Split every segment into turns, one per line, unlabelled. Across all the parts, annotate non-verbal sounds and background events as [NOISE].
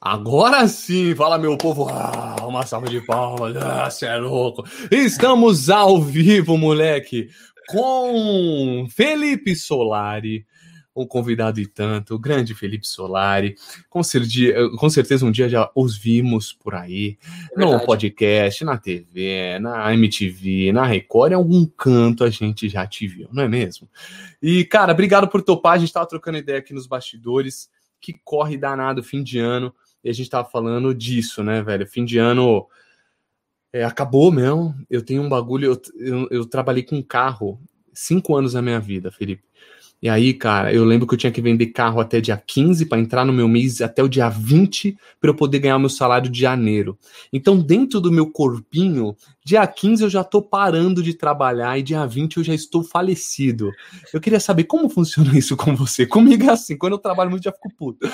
Agora sim, fala meu povo. Ah, uma salva de palmas. Ah, você é louco. Estamos ao vivo, moleque, com Felipe Solari, um convidado e tanto, o grande Felipe Solari. Com, certeza, com certeza um dia já os vimos por aí, é no podcast, na TV, na MTV, na Record, em algum canto a gente já te viu, não é mesmo? E, cara, obrigado por topar. A gente tava trocando ideia aqui nos bastidores. Que corre danado fim de ano e a gente tava falando disso, né, velho? Fim de ano é, acabou mesmo. Eu tenho um bagulho. Eu, eu, eu, trabalhei com carro cinco anos da minha vida, Felipe. E aí, cara, eu lembro que eu tinha que vender carro até dia 15 para entrar no meu mês até o dia 20 para eu poder ganhar meu salário de janeiro. Então, dentro do meu corpinho, dia 15 eu já tô parando de trabalhar e dia 20 eu já estou falecido. Eu queria saber como funciona isso com você. Comigo é assim, quando eu trabalho muito já fico puto.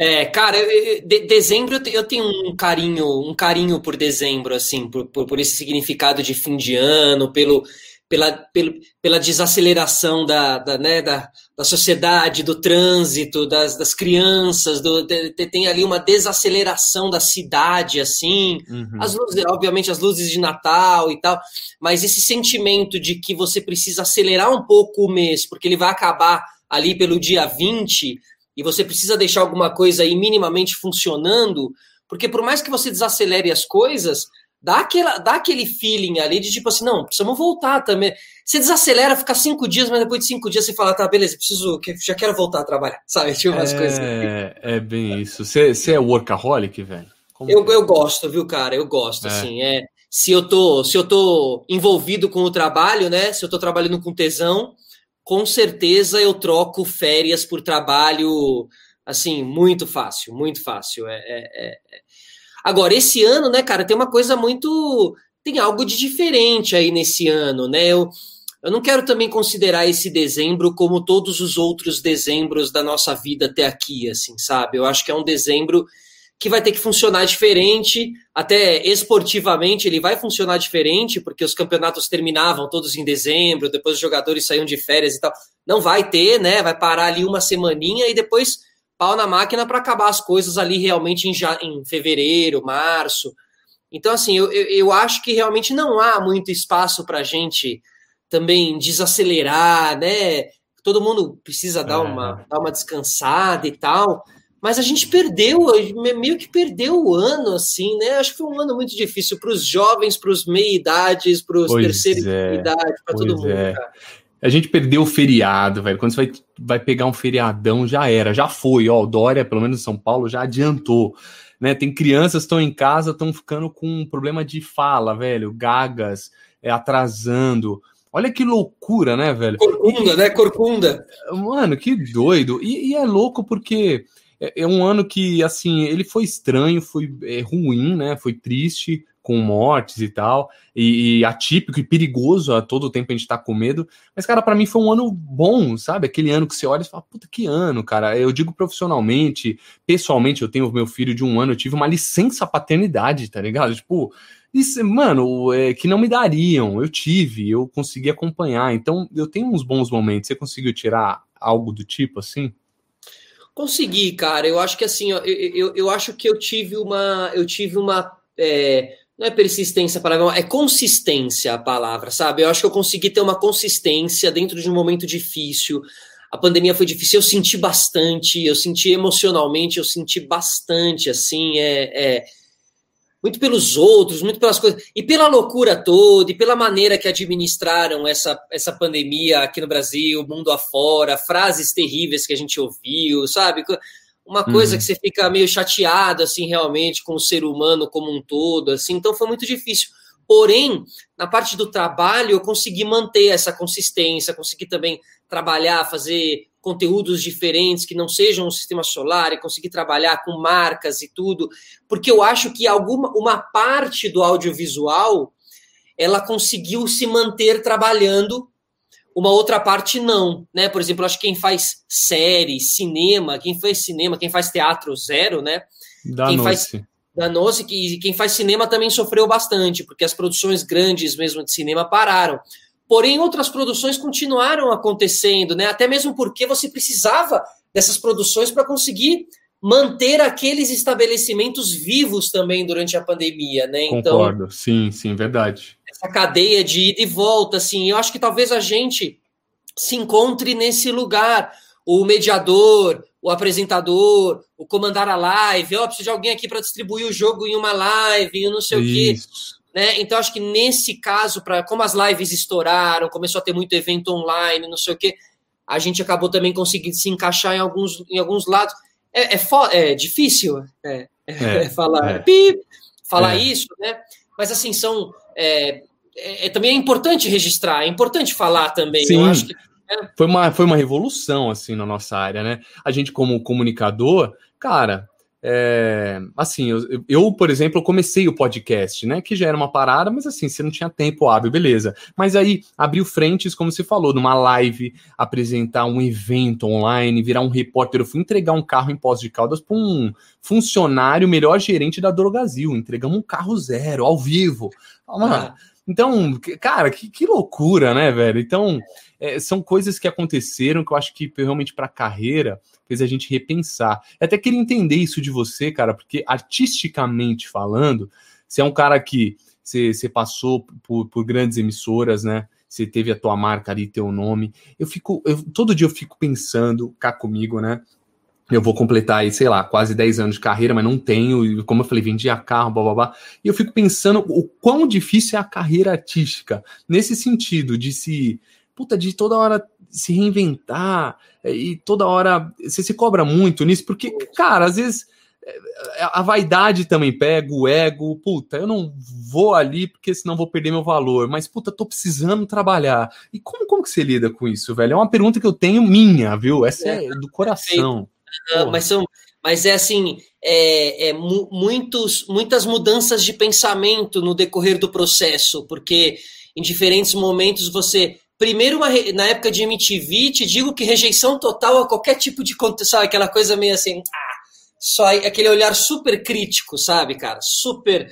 É, cara, eu, de, dezembro eu tenho um carinho, um carinho por dezembro, assim, por, por, por, esse significado de fim de ano, pelo, pela, pelo, pela desaceleração da, da, né, da, da sociedade, do trânsito, das, das crianças, do, de, tem ali uma desaceleração da cidade, assim, uhum. as luzes, obviamente as luzes de Natal e tal, mas esse sentimento de que você precisa acelerar um pouco o mês, porque ele vai acabar ali pelo dia 20, e você precisa deixar alguma coisa aí minimamente funcionando, porque por mais que você desacelere as coisas, dá, aquela, dá aquele feeling ali de tipo assim, não, precisamos voltar também. Você desacelera, fica cinco dias, mas depois de cinco dias você fala, tá, beleza, preciso, já quero voltar a trabalhar, [LAUGHS] sabe? Tipo umas
é,
coisas.
É bem isso. Você, você é workaholic, velho?
eu, é? eu gosto, viu, cara? Eu gosto, é. assim, é. Se eu, tô, se eu tô envolvido com o trabalho, né? Se eu tô trabalhando com tesão, com certeza eu troco férias por trabalho, assim, muito fácil, muito fácil. É, é, é. Agora, esse ano, né, cara, tem uma coisa muito. Tem algo de diferente aí nesse ano, né? Eu, eu não quero também considerar esse dezembro como todos os outros dezembros da nossa vida até aqui, assim, sabe? Eu acho que é um dezembro que vai ter que funcionar diferente, até esportivamente ele vai funcionar diferente, porque os campeonatos terminavam todos em dezembro, depois os jogadores saíam de férias e tal. Não vai ter, né? Vai parar ali uma semaninha e depois pau na máquina para acabar as coisas ali realmente em, já, em fevereiro, março. Então, assim, eu, eu, eu acho que realmente não há muito espaço para a gente também desacelerar, né? Todo mundo precisa dar, é. uma, dar uma descansada e tal. Mas a gente perdeu, meio que perdeu o ano, assim, né? Acho que foi um ano muito difícil para os jovens, para os meia-idades, para os terceiros é, idade, para todo mundo, é.
A gente perdeu o feriado, velho. Quando você vai, vai pegar um feriadão, já era, já foi. Ó, o Dória, pelo menos em São Paulo, já adiantou. Né? Tem crianças que estão em casa, estão ficando com um problema de fala, velho, gagas, é, atrasando. Olha que loucura, né, velho?
Corcunda, né? Corcunda.
Mano, que doido. E, e é louco porque é, é, um ano que, assim, ele foi estranho, foi é, ruim, né? Foi triste, com mortes e tal, e, e, atípico e perigoso a todo tempo a gente tá com medo. Mas, cara, para mim foi um ano bom, sabe? Aquele ano que você olha e fala, puta, que ano, cara. Eu digo profissionalmente, pessoalmente, eu tenho meu filho de um ano, eu tive uma licença paternidade, tá ligado? Tipo, isso, mano, é, que não me dariam. Eu tive, eu consegui acompanhar. Então, eu tenho uns bons momentos. Você conseguiu tirar algo do tipo assim?
Consegui, cara. Eu acho que assim, eu, eu, eu acho que eu tive uma. Eu tive uma. É, não é persistência a palavra, é consistência a palavra, sabe? Eu acho que eu consegui ter uma consistência dentro de um momento difícil. A pandemia foi difícil, eu senti bastante, eu senti emocionalmente, eu senti bastante, assim, é, é muito pelos outros, muito pelas coisas, e pela loucura toda, e pela maneira que administraram essa, essa pandemia aqui no Brasil, mundo afora, frases terríveis que a gente ouviu, sabe? Uma coisa uhum. que você fica meio chateado, assim, realmente, com o ser humano como um todo, assim, então foi muito difícil. Porém, na parte do trabalho, eu consegui manter essa consistência, consegui também trabalhar, fazer conteúdos diferentes que não sejam o sistema solar e conseguir trabalhar com marcas e tudo, porque eu acho que alguma uma parte do audiovisual ela conseguiu se manter trabalhando, uma outra parte não, né? Por exemplo, acho que quem faz série, cinema, quem faz cinema, quem faz teatro zero, né? Quem faz danou-se que quem faz cinema também sofreu bastante, porque as produções grandes mesmo de cinema pararam. Porém, outras produções continuaram acontecendo, né? Até mesmo porque você precisava dessas produções para conseguir manter aqueles estabelecimentos vivos também durante a pandemia, né?
Então, Concordo, sim, sim, verdade.
Essa cadeia de ida e volta, assim, eu acho que talvez a gente se encontre nesse lugar. O mediador, o apresentador, o comandar a live, ó, oh, preciso de alguém aqui para distribuir o jogo em uma live, e não sei Isso. o quê. Né? Então, acho que nesse caso, para como as lives estouraram, começou a ter muito evento online, não sei o quê, a gente acabou também conseguindo se encaixar em alguns, em alguns lados. É, é, é difícil é, é [LAUGHS] falar, é. Pip, falar é. isso, né? Mas assim, são. também é importante registrar, é importante falar também.
Sim. Eu acho que foi uma, foi uma revolução, assim, na nossa área, né? A gente, como comunicador, cara, é, assim, eu, eu, por exemplo, comecei o podcast, né? Que já era uma parada, mas assim, você não tinha tempo hábil, beleza. Mas aí abriu frentes, como você falou, numa live, apresentar um evento online, virar um repórter. Eu fui entregar um carro em Pós de Caldas para um funcionário, melhor gerente da Drogazil. Entregamos um carro zero, ao vivo. Mano, ah. Então, cara, que, que loucura, né, velho? Então, é, são coisas que aconteceram que eu acho que realmente para a carreira fez a gente repensar. Eu até queria entender isso de você, cara, porque artisticamente falando, você é um cara que você, você passou por, por grandes emissoras, né? Você teve a tua marca ali, teu nome. Eu fico, eu, todo dia eu fico pensando, cá comigo, né? Eu vou completar aí, sei lá, quase 10 anos de carreira, mas não tenho. E como eu falei, vendia carro, blá blá blá. E eu fico pensando o quão difícil é a carreira artística, nesse sentido, de se puta, de toda hora se reinventar é, e toda hora você se cobra muito nisso, porque, cara, às vezes é, a vaidade também pega, o ego, puta, eu não vou ali porque senão vou perder meu valor, mas puta, tô precisando trabalhar. E como, como que você lida com isso, velho? É uma pergunta que eu tenho minha, viu? Essa é, é do coração.
mas são, mas é assim, é, é muitos, muitas mudanças de pensamento no decorrer do processo, porque em diferentes momentos você Primeiro, uma, na época de MTV, te digo que rejeição total a qualquer tipo de conteúdo, sabe? Aquela coisa meio assim, ah, só aquele olhar super crítico, sabe, cara? Super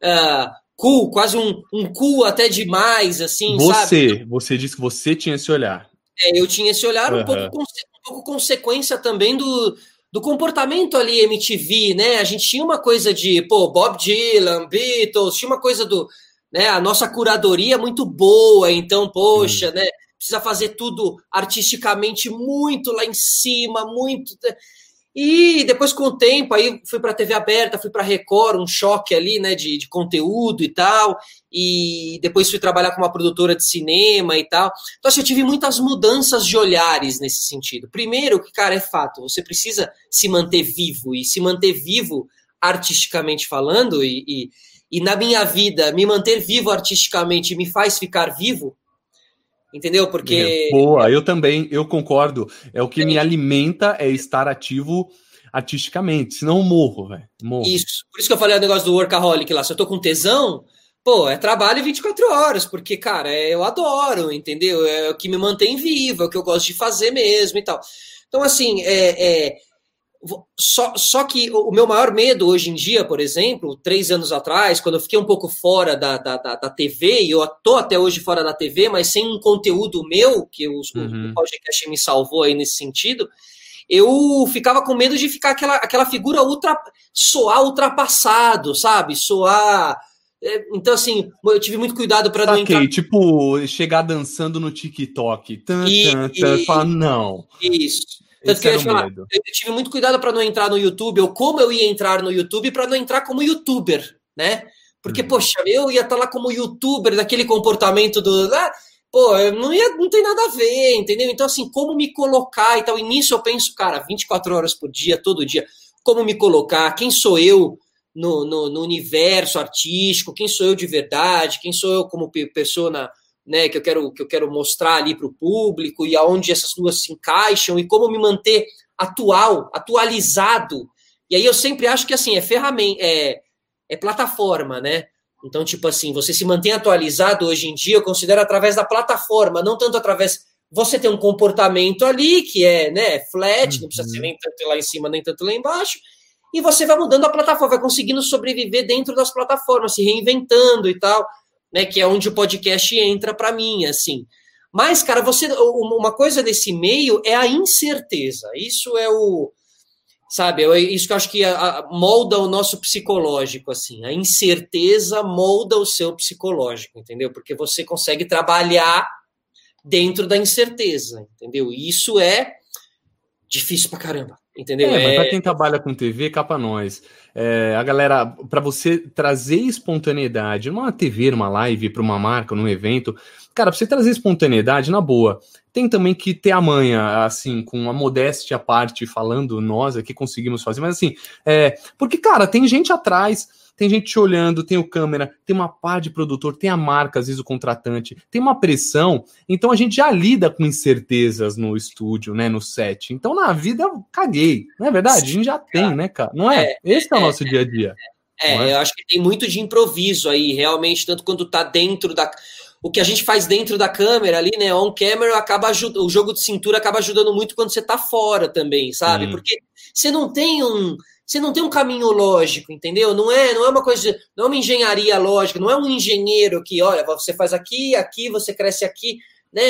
uh, cool, quase um, um cool até demais, assim,
você, sabe? Você disse que você tinha esse olhar.
É, eu tinha esse olhar, uhum. um, pouco, um pouco consequência também do, do comportamento ali MTV, né? A gente tinha uma coisa de, pô, Bob Dylan, Beatles, tinha uma coisa do né? A nossa curadoria é muito boa, então, poxa, hum. né? Precisa fazer tudo artisticamente muito lá em cima, muito. Né? E depois, com o tempo, aí fui para a TV aberta, fui para a Record, um choque ali, né, de, de, conteúdo e tal. E depois fui trabalhar com uma produtora de cinema e tal. Então, assim, eu tive muitas mudanças de olhares nesse sentido. Primeiro, que, cara, é fato, você precisa se manter vivo, e se manter vivo artisticamente falando, e, e e na minha vida me manter vivo artisticamente me faz ficar vivo, entendeu? Porque.
É, boa, eu também, eu concordo. É o que é. me alimenta é estar ativo artisticamente, senão eu morro, velho.
Isso. Por isso que eu falei o negócio do workaholic lá. Se eu tô com tesão, pô, é trabalho 24 horas, porque, cara, é, eu adoro, entendeu? É o que me mantém vivo, é o que eu gosto de fazer mesmo e tal. Então, assim, é, é só, só que o meu maior medo hoje em dia, por exemplo, três anos atrás, quando eu fiquei um pouco fora da, da, da, da TV, e eu estou até hoje fora da TV, mas sem um conteúdo meu, que o, uhum. o podcast me salvou aí nesse sentido, eu ficava com medo de ficar aquela, aquela figura ultra, soar ultrapassado, sabe? Soar. É, então, assim, eu tive muito cuidado para
não entrar. tipo, chegar dançando no TikTok. Tan, e, tan, tan, e, fala, não.
Isso. Tanto que eu, falar, eu, tive muito cuidado para não entrar no YouTube, ou como eu ia entrar no YouTube, para não entrar como youtuber, né? Porque, hum. poxa, eu ia estar tá lá como youtuber, daquele comportamento do. Ah, pô, não, ia, não tem nada a ver, entendeu? Então, assim, como me colocar e tal. E nisso eu penso, cara, 24 horas por dia, todo dia, como me colocar, quem sou eu no, no, no universo artístico, quem sou eu de verdade, quem sou eu como pessoa na né, que eu quero que eu quero mostrar ali para o público e aonde essas duas se encaixam e como me manter atual, atualizado. E aí eu sempre acho que assim é ferramenta, é, é plataforma, né? Então tipo assim você se mantém atualizado hoje em dia eu considero através da plataforma, não tanto através você tem um comportamento ali que é né flat, uhum. não precisa ser uhum. nem tanto lá em cima nem tanto lá embaixo. E você vai mudando a plataforma, vai conseguindo sobreviver dentro das plataformas, se reinventando e tal né? Que é onde o podcast entra para mim, assim. Mas, cara, você uma coisa desse meio é a incerteza. Isso é o sabe? Eu, isso que eu acho que molda o nosso psicológico, assim. A incerteza molda o seu psicológico, entendeu? Porque você consegue trabalhar dentro da incerteza, entendeu? E isso é difícil pra caramba, entendeu?
É, mas pra é quem trabalha com TV, capa nós. É, a galera, para você trazer espontaneidade numa TV, numa live, para uma marca, num evento, cara, pra você trazer espontaneidade, na boa, tem também que ter a manha, assim, com a modéstia à parte, falando nós aqui conseguimos fazer, mas assim, é, porque, cara, tem gente atrás tem gente te olhando, tem o câmera, tem uma par de produtor, tem a marca, às vezes o contratante, tem uma pressão. Então a gente já lida com incertezas no estúdio, né, no set. Então na vida caguei, não é verdade? A gente já tem, né, cara? Não é? é Esse é, é o nosso dia a dia.
É, é, eu acho que tem muito de improviso aí, realmente, tanto quando tá dentro da o que a gente faz dentro da câmera ali, né, on camera, acaba ajudando, o jogo de cintura acaba ajudando muito quando você tá fora também, sabe? Sim. Porque você não tem um você não tem um caminho lógico, entendeu? Não é, não é uma coisa, não é uma engenharia lógica, não é um engenheiro que, olha, você faz aqui, aqui, você cresce aqui, né?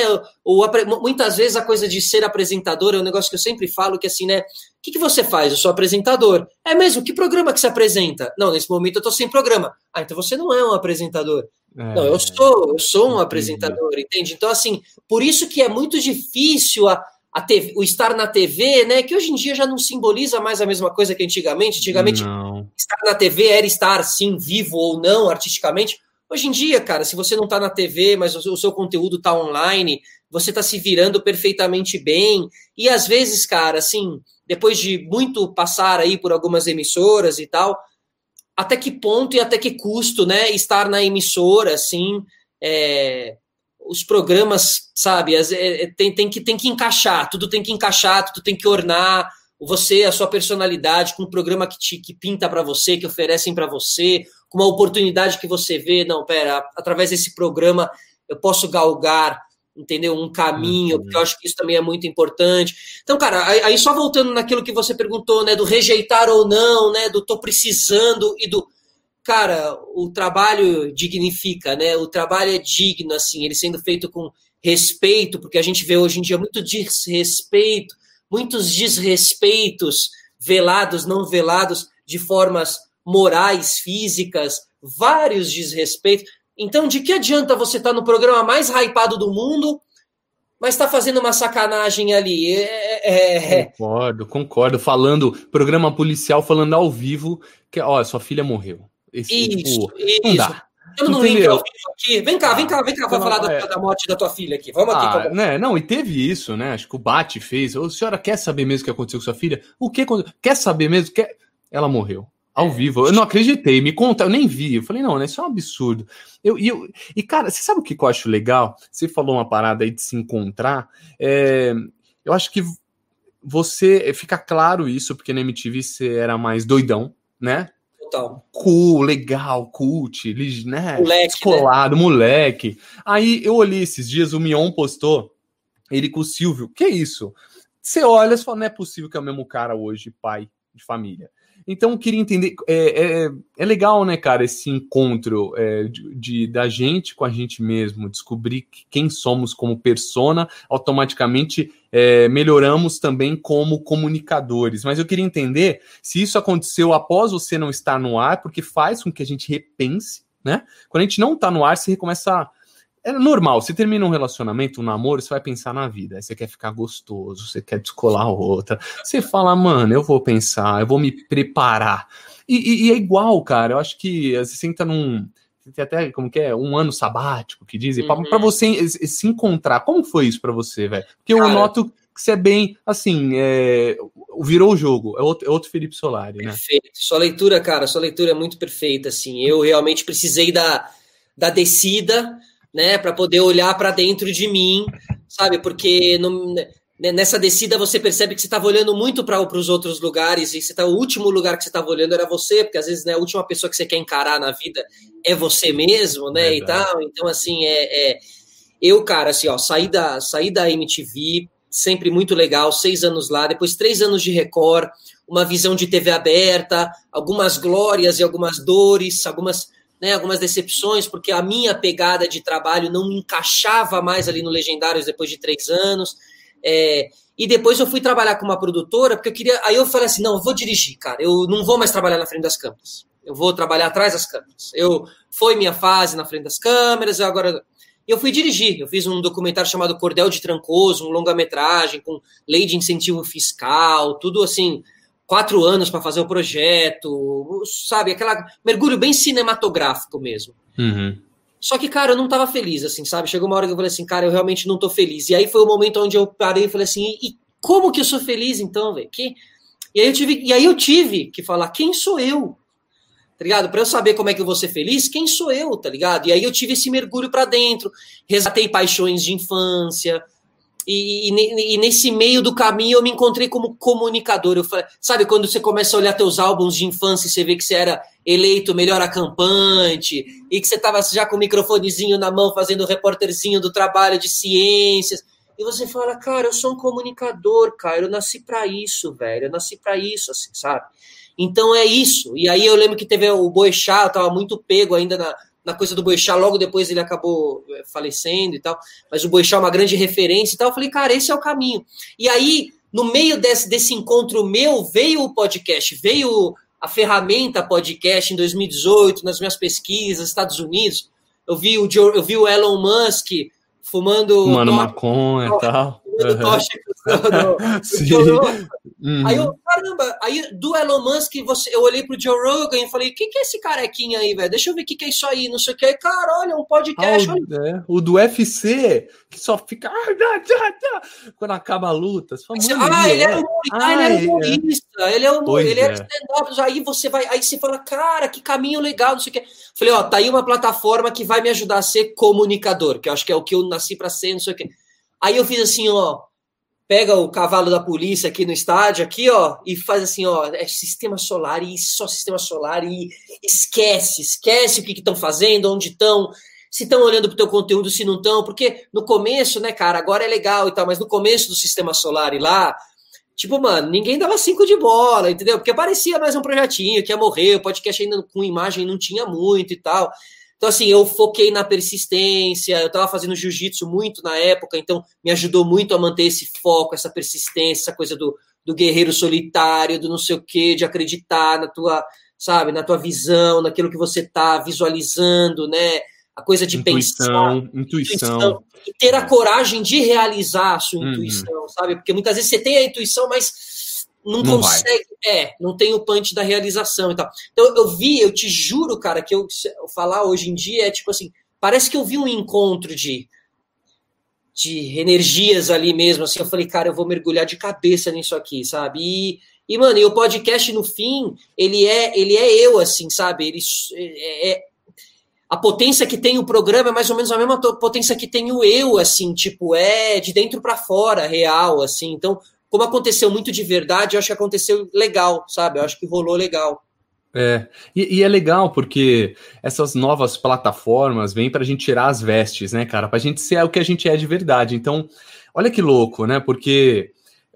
Ou, muitas vezes a coisa de ser apresentador é um negócio que eu sempre falo que assim, né? O que, que você faz? Eu sou apresentador. É mesmo? Que programa que você apresenta? Não, nesse momento eu tô sem programa. Ah, então você não é um apresentador. É, não, eu sou, eu sou um apresentador, entende? Então, assim, por isso que é muito difícil a TV, o estar na TV, né? Que hoje em dia já não simboliza mais a mesma coisa que antigamente. Antigamente, não. estar na TV era estar, sim, vivo ou não, artisticamente. Hoje em dia, cara, se você não está na TV, mas o seu conteúdo está online, você está se virando perfeitamente bem. E às vezes, cara, assim, depois de muito passar aí por algumas emissoras e tal, até que ponto e até que custo, né, estar na emissora, assim, é, os programas, sabe, é, é, tem, tem, que, tem que encaixar, tudo tem que encaixar, tudo tem que ornar você, a sua personalidade, com um programa que, te, que pinta para você, que oferecem para você, com uma oportunidade que você vê, não, pera, através desse programa eu posso galgar, entendeu? Um caminho, uhum. porque eu acho que isso também é muito importante. Então, cara, aí só voltando naquilo que você perguntou, né, do rejeitar ou não, né, do tô precisando e do cara, o trabalho dignifica, né? O trabalho é digno, assim, ele sendo feito com respeito, porque a gente vê hoje em dia muito desrespeito, muitos desrespeitos velados, não velados, de formas morais, físicas, vários desrespeitos. Então, de que adianta você estar tá no programa mais hypado do mundo, mas está fazendo uma sacanagem ali? É,
é, é... Concordo, concordo. Falando, programa policial falando ao vivo que, ó, sua filha morreu.
Esse, isso, tipo, isso. Não dá. Estamos no link ao vivo aqui. Vem cá, vem cá, vem cá, vai falar da, é... da, morte da tua filha aqui. Vamos aqui.
Ah, né? Não, e teve isso, né? Acho que o Bate fez. A senhora quer saber mesmo o que aconteceu com sua filha? O que Quer saber mesmo? Quer... Ela morreu. Ao é. vivo. Eu não acreditei. Me conta, eu nem vi. Eu falei, não, né? Isso é um absurdo. Eu, e, eu, e, cara, você sabe o que eu acho legal? Você falou uma parada aí de se encontrar. É, eu acho que você. Fica claro isso, porque na MTV você era mais doidão, né? Total. Cool, legal, cult, né? Moleque, Escolado, né? moleque. Aí eu olhei esses dias, o Mion postou ele com o Silvio. Que isso? Você olha e fala, não é possível que é o mesmo cara hoje, pai de família. Então, eu queria entender. É, é, é, legal, né, cara, esse encontro é, de, de, da gente com a gente mesmo, descobrir quem somos como persona, automaticamente é, melhoramos também como comunicadores. Mas eu queria entender se isso aconteceu após você não estar no ar, porque faz com que a gente repense, né? Quando a gente não está no ar, você começa a é normal, você termina um relacionamento, um namoro, você vai pensar na vida. Aí você quer ficar gostoso, você quer descolar outra. Você fala, mano, eu vou pensar, eu vou me preparar. E, e, e é igual, cara. Eu acho que você senta num. Tem até, como que é? Um ano sabático que dizem, uhum. para você se encontrar. Como foi isso para você, velho? Porque eu noto que você é bem, assim, é, virou o jogo, é outro, é outro Felipe Solari,
né? Perfeito. Sua leitura, cara, sua leitura é muito perfeita, assim. Eu realmente precisei da, da descida né, para poder olhar para dentro de mim, sabe? Porque no, né, nessa descida você percebe que você estava olhando muito para os outros lugares e você tá, o último lugar que você estava olhando era você, porque às vezes né, a última pessoa que você quer encarar na vida é você mesmo, né? Verdade. E tal. Então, assim, é, é, eu, cara, assim, ó, saí da, saí da MTV, sempre muito legal, seis anos lá, depois três anos de Record, uma visão de TV aberta, algumas glórias e algumas dores, algumas né, algumas decepções, porque a minha pegada de trabalho não me encaixava mais ali no Legendários depois de três anos. É, e depois eu fui trabalhar com uma produtora, porque eu queria. Aí eu falei assim: não, eu vou dirigir, cara. Eu não vou mais trabalhar na frente das câmeras. Eu vou trabalhar atrás das câmeras. Eu foi minha fase na frente das câmeras, agora eu fui dirigir. Eu fiz um documentário chamado Cordel de Trancoso, um longa-metragem com lei de incentivo fiscal, tudo assim, quatro anos para fazer o projeto, sabe? Aquela mergulho bem cinematográfico mesmo.
Uhum.
Só que, cara, eu não tava feliz, assim, sabe? Chegou uma hora que eu falei assim, cara, eu realmente não tô feliz. E aí foi o momento onde eu parei e falei assim, e como que eu sou feliz então, velho? Que... E aí eu tive, e aí eu tive que falar, quem sou eu? Tá ligado? Para eu saber como é que eu vou ser feliz, quem sou eu, tá ligado? E aí eu tive esse mergulho para dentro, resgatei paixões de infância, e, e, nesse meio do caminho eu me encontrei como comunicador. Eu falei, sabe, quando você começa a olhar teus álbuns de infância e você vê que você era eleito melhor acampante e que você estava já com o microfonezinho na mão fazendo o repórterzinho do trabalho de ciências. E você fala, cara, eu sou um comunicador, cara, eu nasci para isso, velho, eu nasci para isso, assim, sabe? Então é isso. E aí eu lembro que teve o Boechat, eu tava muito pego ainda na, na coisa do Boixá, logo depois ele acabou eh, falecendo e tal, mas o Boixá é uma grande referência e tal. Eu falei, cara, esse é o caminho. E aí, no meio desse, desse encontro meu, veio o podcast, veio a ferramenta podcast em 2018, nas minhas pesquisas, Estados Unidos. Eu vi o, Joe, eu vi o Elon Musk fumando.
Mano, maconha e tal.
Uhum. [LAUGHS] Sim. Uhum. Aí eu, caramba, aí do Elon Musk, você, eu olhei pro Joe Rogan e falei, o que, que é esse carequinha aí, velho? Deixa eu ver o que, que é isso aí, não sei o que. Aí, cara, olha, um podcast. Ah,
o, é, o, do UFC, que só fica. Quando acaba a luta.
Fala, ah, ele, é. Era, ah, ele era humorista, é. ele é humor, ele era stand-up. Aí você vai, aí você fala, cara, que caminho legal, não sei o que. Falei, ó, tá aí uma plataforma que vai me ajudar a ser comunicador, que eu acho que é o que eu nasci para ser, não sei o que. Aí eu fiz assim, ó pega o cavalo da polícia aqui no estádio, aqui, ó, e faz assim, ó, é sistema solar e só sistema solar e esquece, esquece o que estão fazendo, onde estão, se estão olhando para o teu conteúdo, se não estão, porque no começo, né, cara, agora é legal e tal, mas no começo do sistema solar e lá, tipo, mano, ninguém dava cinco de bola, entendeu? Porque parecia mais um projetinho que ia morrer, o podcast ainda com imagem não tinha muito e tal. Então, assim, eu foquei na persistência, eu estava fazendo jiu-jitsu muito na época, então me ajudou muito a manter esse foco, essa persistência, essa coisa do, do guerreiro solitário, do não sei o quê, de acreditar na tua, sabe, na tua visão, naquilo que você está visualizando, né? A coisa de
intuição, pensar. Intuição. intuição.
E ter a coragem de realizar a sua uhum. intuição, sabe? Porque muitas vezes você tem a intuição, mas não, não consegue, vai. é, não tem o punch da realização e tal. Então eu vi, eu te juro, cara, que eu, eu falar hoje em dia é tipo assim, parece que eu vi um encontro de de energias ali mesmo, assim, eu falei, cara, eu vou mergulhar de cabeça nisso aqui, sabe? E, e mano, e o podcast no fim, ele é, ele é eu, assim, sabe? Ele é, é a potência que tem o programa é mais ou menos a mesma potência que tem o eu, assim, tipo, é de dentro para fora, real, assim. Então, como aconteceu muito de verdade, eu acho que aconteceu legal, sabe? Eu acho que rolou legal.
É, e, e é legal porque essas novas plataformas vêm para a gente tirar as vestes, né, cara? Para a gente ser o que a gente é de verdade. Então, olha que louco, né? Porque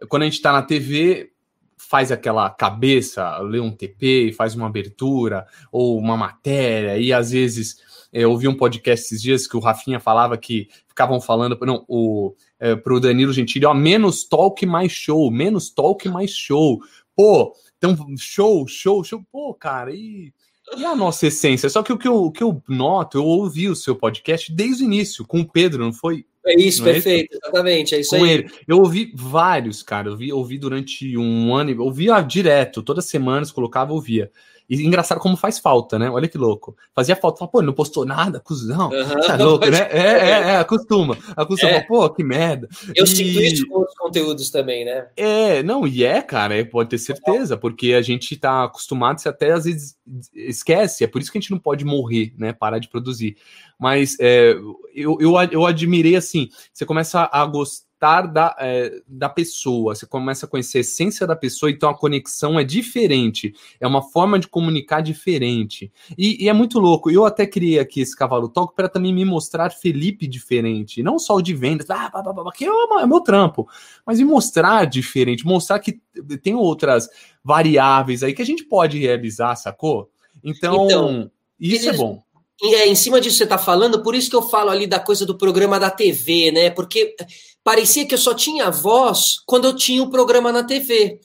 quando a gente está na TV, faz aquela cabeça, lê um TP, faz uma abertura ou uma matéria, e às vezes eu ouvi um podcast esses dias que o Rafinha falava que ficavam falando, não, o, é, pro Danilo Gentili, ó, menos talk, mais show, menos talk, mais show. Pô, então, show, show, show, pô, cara, e, e a nossa essência? Só que o que eu, o que eu noto, eu ouvi o seu podcast desde o início, com o Pedro, não foi?
É isso, não é perfeito, é exatamente, é isso com aí. Ele.
Eu ouvi vários, cara, eu ouvi, ouvi durante um ano, ouvia direto, todas as semanas, colocava, ouvia. E engraçado como faz falta, né? Olha que louco. Fazia falta. Fala, pô, não postou nada, cuzão. Uhum, tá louco, né? É, é, é, acostuma. Acostuma. É. Pô, que merda.
Eu e... sinto isso com outros conteúdos também, né?
É, não, e é, cara, é, pode ter certeza, porque a gente tá acostumado, você até às vezes esquece, é por isso que a gente não pode morrer, né? Parar de produzir. Mas é, eu, eu, eu admirei assim, você começa a gostar gostar da, é, da pessoa, você começa a conhecer a essência da pessoa, então a conexão é diferente, é uma forma de comunicar diferente. E, e é muito louco. Eu até criei aqui esse cavalo toque para também me mostrar Felipe diferente, não só o de vendas, ah, blá, blá, blá, que é, é meu trampo, mas me mostrar diferente, mostrar que tem outras variáveis aí que a gente pode realizar, sacou? Então, então isso é bom
é, em cima disso que você está falando, por isso que eu falo ali da coisa do programa da TV, né? Porque parecia que eu só tinha voz quando eu tinha o programa na TV.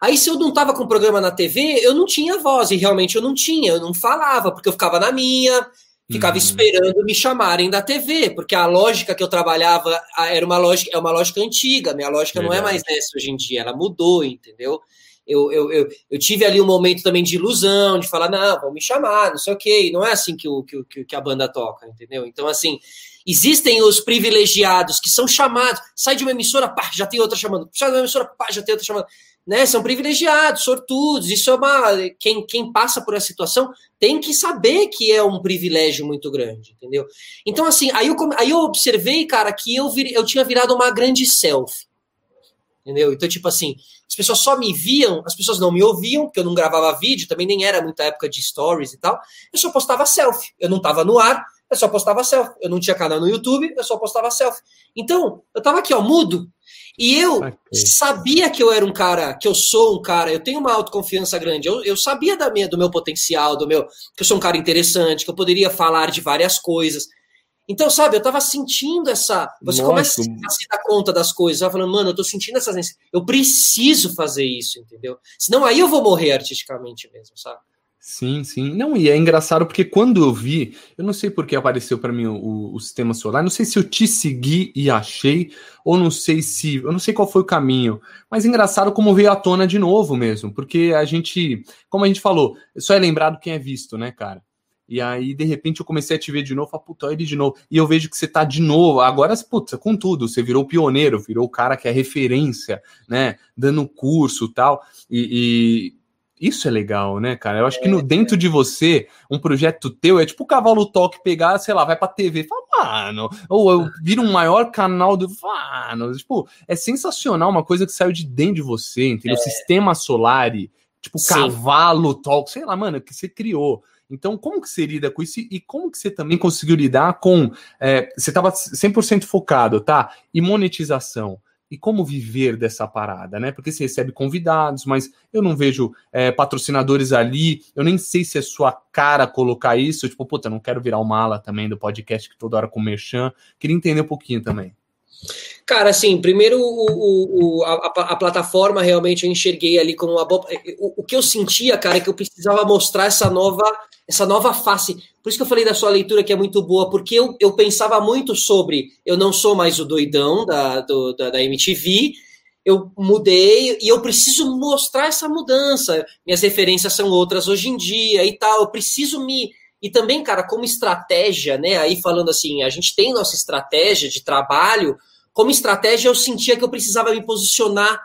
Aí, se eu não tava com o programa na TV, eu não tinha voz, e realmente eu não tinha, eu não falava, porque eu ficava na minha, ficava uhum. esperando me chamarem da TV, porque a lógica que eu trabalhava era uma lógica, é uma lógica antiga, minha lógica Verdade. não é mais essa hoje em dia, ela mudou, entendeu? Eu, eu, eu, eu, tive ali um momento também de ilusão, de falar, não, vão me chamar, não sei o quê, não é assim que, o, que, que a banda toca, entendeu? Então, assim, existem os privilegiados que são chamados, sai de uma emissora, pá, já tem outra chamando, sai de uma emissora, pá, já tem outra chamando né? São privilegiados, sortudos. Isso é uma. Quem, quem passa por essa situação tem que saber que é um privilégio muito grande, entendeu? Então, assim, aí eu, aí eu observei, cara, que eu, vir, eu tinha virado uma grande selfie. Entendeu? Então, tipo assim, as pessoas só me viam, as pessoas não me ouviam, porque eu não gravava vídeo, também nem era muita época de stories e tal. Eu só postava selfie. Eu não tava no ar, eu só postava selfie. Eu não tinha canal no YouTube, eu só postava selfie. Então, eu tava aqui, ó, mudo. E eu okay. sabia que eu era um cara, que eu sou um cara, eu tenho uma autoconfiança grande. Eu, eu sabia da minha, do meu potencial, do meu, que eu sou um cara interessante, que eu poderia falar de várias coisas. Então, sabe, eu tava sentindo essa. Você Nossa. começa a se dar conta das coisas, vai falando, mano, eu tô sentindo essas. Eu preciso fazer isso, entendeu? Senão aí eu vou morrer artisticamente mesmo, sabe?
Sim, sim. Não, e é engraçado porque quando eu vi, eu não sei porque apareceu para mim o, o, sistema solar, não sei se eu te segui e achei, ou não sei se, eu não sei qual foi o caminho, mas engraçado como veio à tona de novo mesmo, porque a gente, como a gente falou, só é lembrado quem é visto, né, cara? E aí, de repente, eu comecei a te ver de novo, falei, puta, ele de novo. E eu vejo que você tá de novo. Agora, putz, com tudo, você virou pioneiro, virou o cara que é referência, né? Dando curso tal. E, isso é legal, né, cara? Eu acho que no, dentro de você, um projeto teu é tipo o cavalo toque pegar, sei lá, vai pra TV, fala, mano, ou eu viro um maior canal do. Mano, tipo, é sensacional uma coisa que saiu de dentro de você, entendeu? É. Sistema solar, tipo, Sim. cavalo talk, sei lá, mano, que você criou. Então, como que você lida com isso e como que você também conseguiu lidar com. É, você estava 100% focado, tá? E monetização e como viver dessa parada, né? Porque você recebe convidados, mas eu não vejo é, patrocinadores ali, eu nem sei se é sua cara colocar isso, tipo, puta, não quero virar uma ala também do podcast que toda hora com merchan. Queria entender um pouquinho também.
Cara, assim, primeiro o, o, a, a, plataforma realmente eu enxerguei ali como uma boa. O, o, que eu sentia, cara, é que eu precisava mostrar essa nova, essa nova face. Por isso que eu falei da sua leitura que é muito boa, porque eu, eu pensava muito sobre. Eu não sou mais o doidão da, do, da, da MTV, eu mudei e eu preciso mostrar essa mudança. Minhas referências são outras hoje em dia e tal. Eu preciso me. E também, cara, como estratégia, né? Aí falando assim, a gente tem nossa estratégia de trabalho como estratégia, eu sentia que eu precisava me posicionar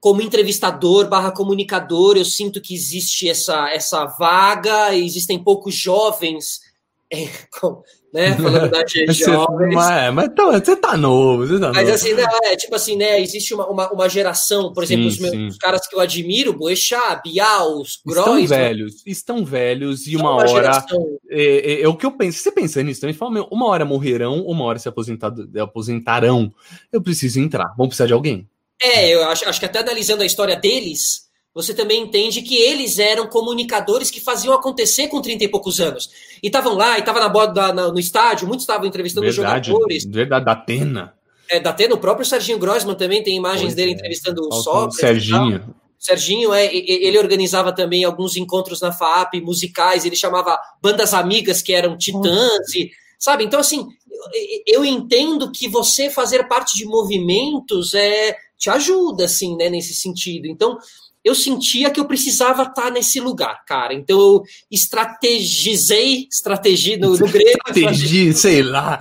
como entrevistador barra comunicador. Eu sinto que existe essa, essa vaga, existem poucos jovens. [LAUGHS] É, né? [LAUGHS] Falando da jovens.
Mas, mas então, você tá novo, você tá
Mas
novo.
assim, né, é tipo assim, né? Existe uma, uma, uma geração, por exemplo, sim, os, meus, os, caras que eu admiro, Boechat, Bial, os
Estão velhos, estão velhos e uma, uma hora. É, é, é, o que eu penso. Você pensa nisso também, fala, meu, uma hora morrerão, uma hora se aposentarão. Eu preciso entrar, vamos precisar de alguém.
É, eu acho, acho que até analisando a história deles, você também entende que eles eram comunicadores que faziam acontecer com 30 e poucos anos. E estavam lá, e estavam na borda no estádio, muitos estavam entrevistando
verdade,
jogadores.
Verdade, da Atena.
É, da Atena, o próprio Serginho Grossman também tem imagens pois dele é. entrevistando o Sócrates.
Serginho.
Serginho, é, ele organizava também alguns encontros na FAP, musicais, ele chamava bandas amigas que eram titãs, e, sabe? Então, assim, eu, eu entendo que você fazer parte de movimentos é, te ajuda, assim, né, nesse sentido. Então, eu sentia que eu precisava estar nesse lugar, cara. Então eu estrategizei, estratégia no, no grego.
Estratégia, sei lá.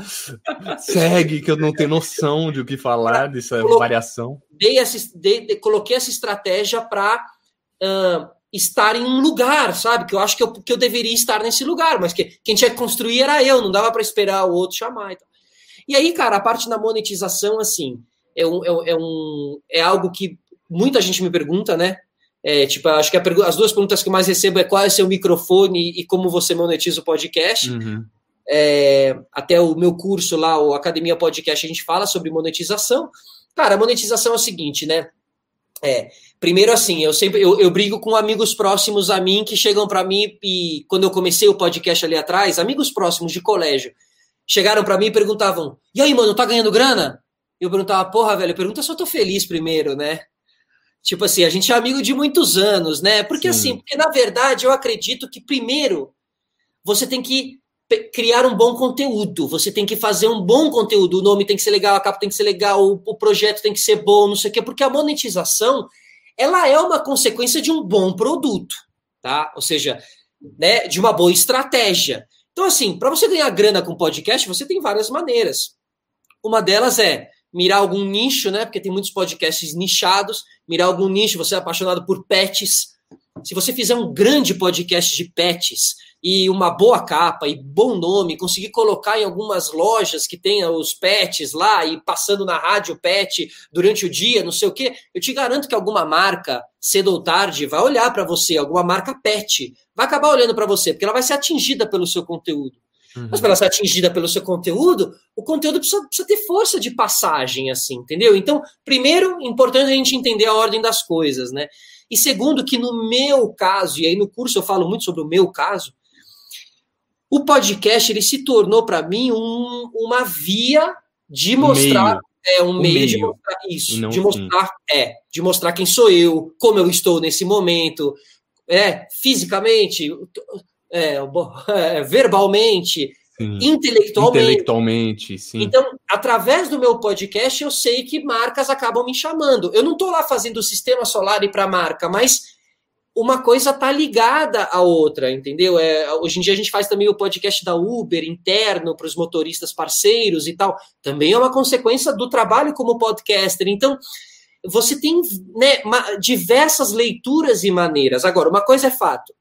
Segue, que eu não tenho noção de o que falar dessa Colo variação.
Dei essa, dei, dei, coloquei essa estratégia para uh, estar em um lugar, sabe? Que eu acho que eu, que eu deveria estar nesse lugar, mas que quem tinha que construir era eu, não dava para esperar o outro chamar. Então. E aí, cara, a parte da monetização, assim, é, um, é, um, é algo que muita gente me pergunta, né? É, tipo, acho que as duas perguntas que eu mais recebo é qual é seu microfone e como você monetiza o podcast. Uhum. É, até o meu curso lá, o Academia Podcast, a gente fala sobre monetização. Cara, a monetização é o seguinte, né? É, primeiro assim, eu sempre eu, eu brigo com amigos próximos a mim que chegam para mim e quando eu comecei o podcast ali atrás, amigos próximos de colégio, chegaram para mim e perguntavam: "E aí, mano, tá ganhando grana?" Eu perguntava: "Porra, velho, pergunta se eu tô feliz primeiro, né?" Tipo assim, a gente é amigo de muitos anos, né? Porque Sim. assim, porque na verdade eu acredito que primeiro você tem que criar um bom conteúdo, você tem que fazer um bom conteúdo, o nome tem que ser legal, a capa tem que ser legal, o, projeto tem que ser bom, não sei o quê, porque a monetização ela é uma consequência de um bom produto, tá? Ou seja, né, de uma boa estratégia. Então, assim, para você ganhar grana com podcast, você tem várias maneiras. Uma delas é mirar algum nicho, né? Porque tem muitos podcasts nichados, mirar algum nicho, você é apaixonado por pets. Se você fizer um grande podcast de pets, e uma boa capa e bom nome, conseguir colocar em algumas lojas que tenha os pets lá e passando na rádio pet durante o dia, não sei o quê, eu te garanto que alguma marca, cedo ou tarde, vai olhar para você, alguma marca pet, vai acabar olhando para você, porque ela vai ser atingida pelo seu conteúdo. Uhum. Mas para ela ser atingida pelo seu conteúdo, o conteúdo precisa, precisa, ter força de passagem, assim, entendeu? Então, primeiro, importante a gente entender a ordem das coisas, né? E segundo, que no meu caso, e aí no curso eu falo muito sobre o meu caso, o podcast ele se tornou para mim um, uma via de mostrar meio. é um meio, meio, de mostrar isso, de mostrar é, de mostrar quem sou eu, como eu estou nesse momento, é, fisicamente, é, [LAUGHS] é verbalmente, sim. intelectualmente.
Intelectualmente, sim.
Então, através do meu podcast, eu sei que marcas acabam me chamando. Eu não estou lá fazendo o sistema solar para marca, mas uma coisa tá ligada à outra, entendeu? É, hoje em dia a gente faz também o podcast da Uber interno para os motoristas parceiros e tal. Também é uma consequência do trabalho como podcaster. Então, você tem né, diversas leituras e maneiras. Agora, uma coisa é fato: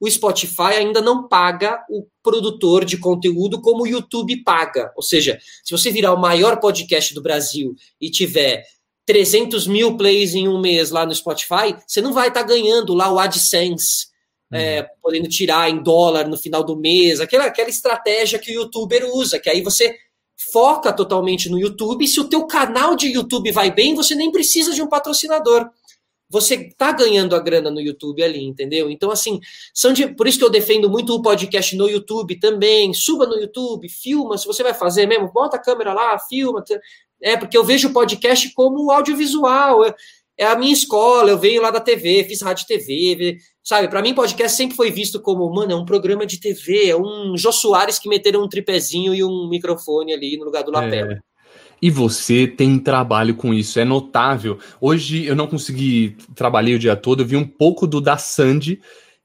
o Spotify ainda não paga o produtor de conteúdo como o YouTube paga. Ou seja, se você virar o maior podcast do Brasil e tiver 300 mil plays em um mês lá no Spotify, você não vai estar tá ganhando lá o AdSense, uhum. é, podendo tirar em dólar no final do mês, aquela, aquela estratégia que o youtuber usa, que aí você foca totalmente no YouTube, e se o teu canal de YouTube vai bem, você nem precisa de um patrocinador. Você tá ganhando a grana no YouTube ali, entendeu? Então, assim, são de, por isso que eu defendo muito o podcast no YouTube também. Suba no YouTube, filma, se você vai fazer mesmo, bota a câmera lá, filma, é, porque eu vejo o podcast como audiovisual. É, é a minha escola, eu venho lá da TV, fiz rádio TV, sabe? Para mim, podcast sempre foi visto como, mano, é um programa de TV, é um Jô Soares que meteram um tripézinho e um microfone ali no lugar do lapela. É.
E você tem trabalho com isso, é notável. Hoje eu não consegui trabalhar o dia todo, eu vi um pouco do da Sandy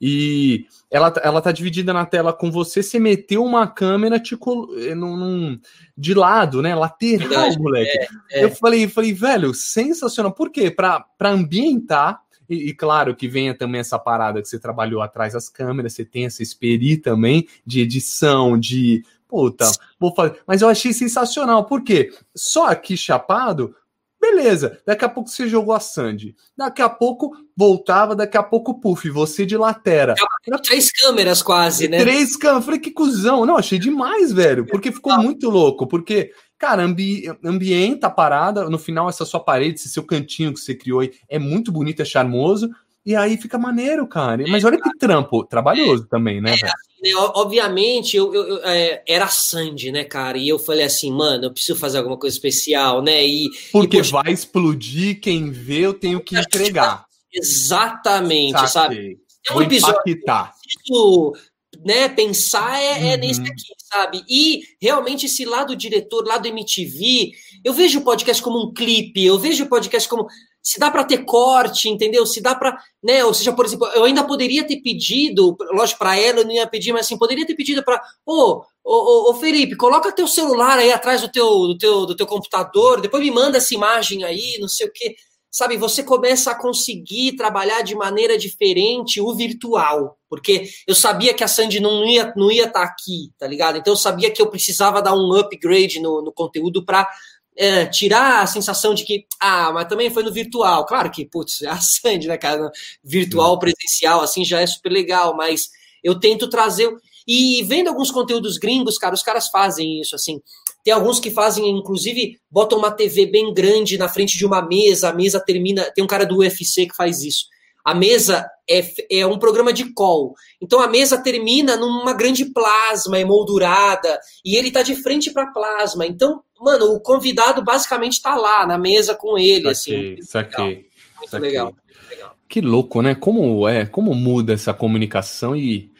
e ela, ela tá dividida na tela com você, você meteu uma câmera tipo, num, num de lado, né? Lateral, Verdade, moleque. É, é. Eu falei, falei, velho, sensacional. Por quê? Pra, pra ambientar. E, e, claro que venha também essa parada que você trabalhou atrás das câmeras, você tem essa experi também de edição, de. Puta, vou fazer. Mas eu achei sensacional, por quê? Só aqui chapado, Beleza, daqui a pouco você jogou a Sandy. Daqui a pouco voltava, daqui a pouco, puff, você de latera.
Três câmeras quase, né?
Três câmeras. Falei, que cuzão. Não, achei demais, velho. Porque ficou muito louco. Porque, cara, ambi ambienta a parada. No final, essa sua parede, esse seu cantinho que você criou aí, é muito bonito, é charmoso. E aí fica maneiro, cara. Mas olha que trampo, trabalhoso também, né? É,
né, obviamente, eu, eu, eu é, era Sandy, né, cara? E eu falei assim, mano, eu preciso fazer alguma coisa especial, né? E,
Porque
e,
poxa, vai explodir, quem vê, eu tenho que entregar.
Exatamente, Saquei. sabe? É um Vou episódio impactar. preciso né, pensar é, é uhum. nesse aqui, sabe? E realmente esse lado diretor, lado MTV, eu vejo o podcast como um clipe, eu vejo o podcast como se dá para ter corte, entendeu? Se dá para, né? Ou seja, por exemplo, eu ainda poderia ter pedido, lógico, para ela eu não ia pedir, mas assim, poderia ter pedido para, ô, ô, Felipe, coloca teu celular aí atrás do teu, do teu, do teu computador, depois me manda essa imagem aí, não sei o quê. Sabe, você começa a conseguir trabalhar de maneira diferente o virtual, porque eu sabia que a Sandy não ia não ia estar tá aqui, tá ligado? Então eu sabia que eu precisava dar um upgrade no, no conteúdo para é, tirar a sensação de que, ah, mas também foi no virtual. Claro que, putz, é a Sandy, né, cara? Virtual, presencial, assim, já é super legal, mas eu tento trazer. E vendo alguns conteúdos gringos, cara, os caras fazem isso, assim. Tem alguns que fazem, inclusive, botam uma TV bem grande na frente de uma mesa, a mesa termina. Tem um cara do UFC que faz isso. A mesa é, é um programa de call. Então a mesa termina numa grande plasma emoldurada e ele tá de frente para plasma. Então, mano, o convidado basicamente tá lá na mesa com ele, saquei,
assim. Saquei. Muito saquei. legal. Que louco, né? Como é, como muda essa comunicação e,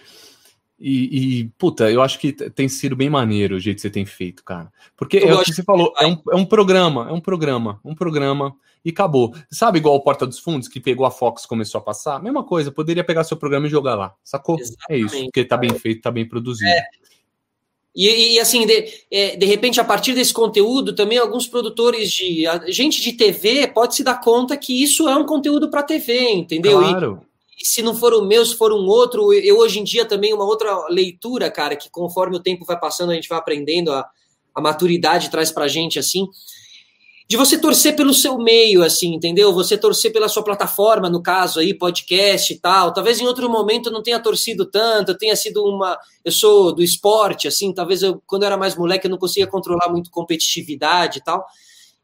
e, e, puta, eu acho que tem sido bem maneiro o jeito que você tem feito, cara. Porque eu é o que você falou, é um, é um programa, é um programa, um programa e acabou. Sabe igual o Porta dos Fundos, que pegou a Fox e começou a passar? Mesma coisa, poderia pegar seu programa e jogar lá, sacou? Exatamente, é isso, porque tá bem feito, tá bem produzido. É.
E, e, assim, de, é, de repente, a partir desse conteúdo, também alguns produtores de. gente de TV pode se dar conta que isso é um conteúdo para TV, entendeu?
Claro.
E, e, se não for o meu, se for um outro, eu hoje em dia também, uma outra leitura, cara, que conforme o tempo vai passando, a gente vai aprendendo, a, a maturidade traz pra gente assim de você torcer pelo seu meio, assim, entendeu? Você torcer pela sua plataforma, no caso aí, podcast e tal. Talvez em outro momento eu não tenha torcido tanto, eu tenha sido uma. Eu sou do esporte, assim, talvez eu, quando eu era mais moleque, eu não conseguia controlar muito competitividade e tal.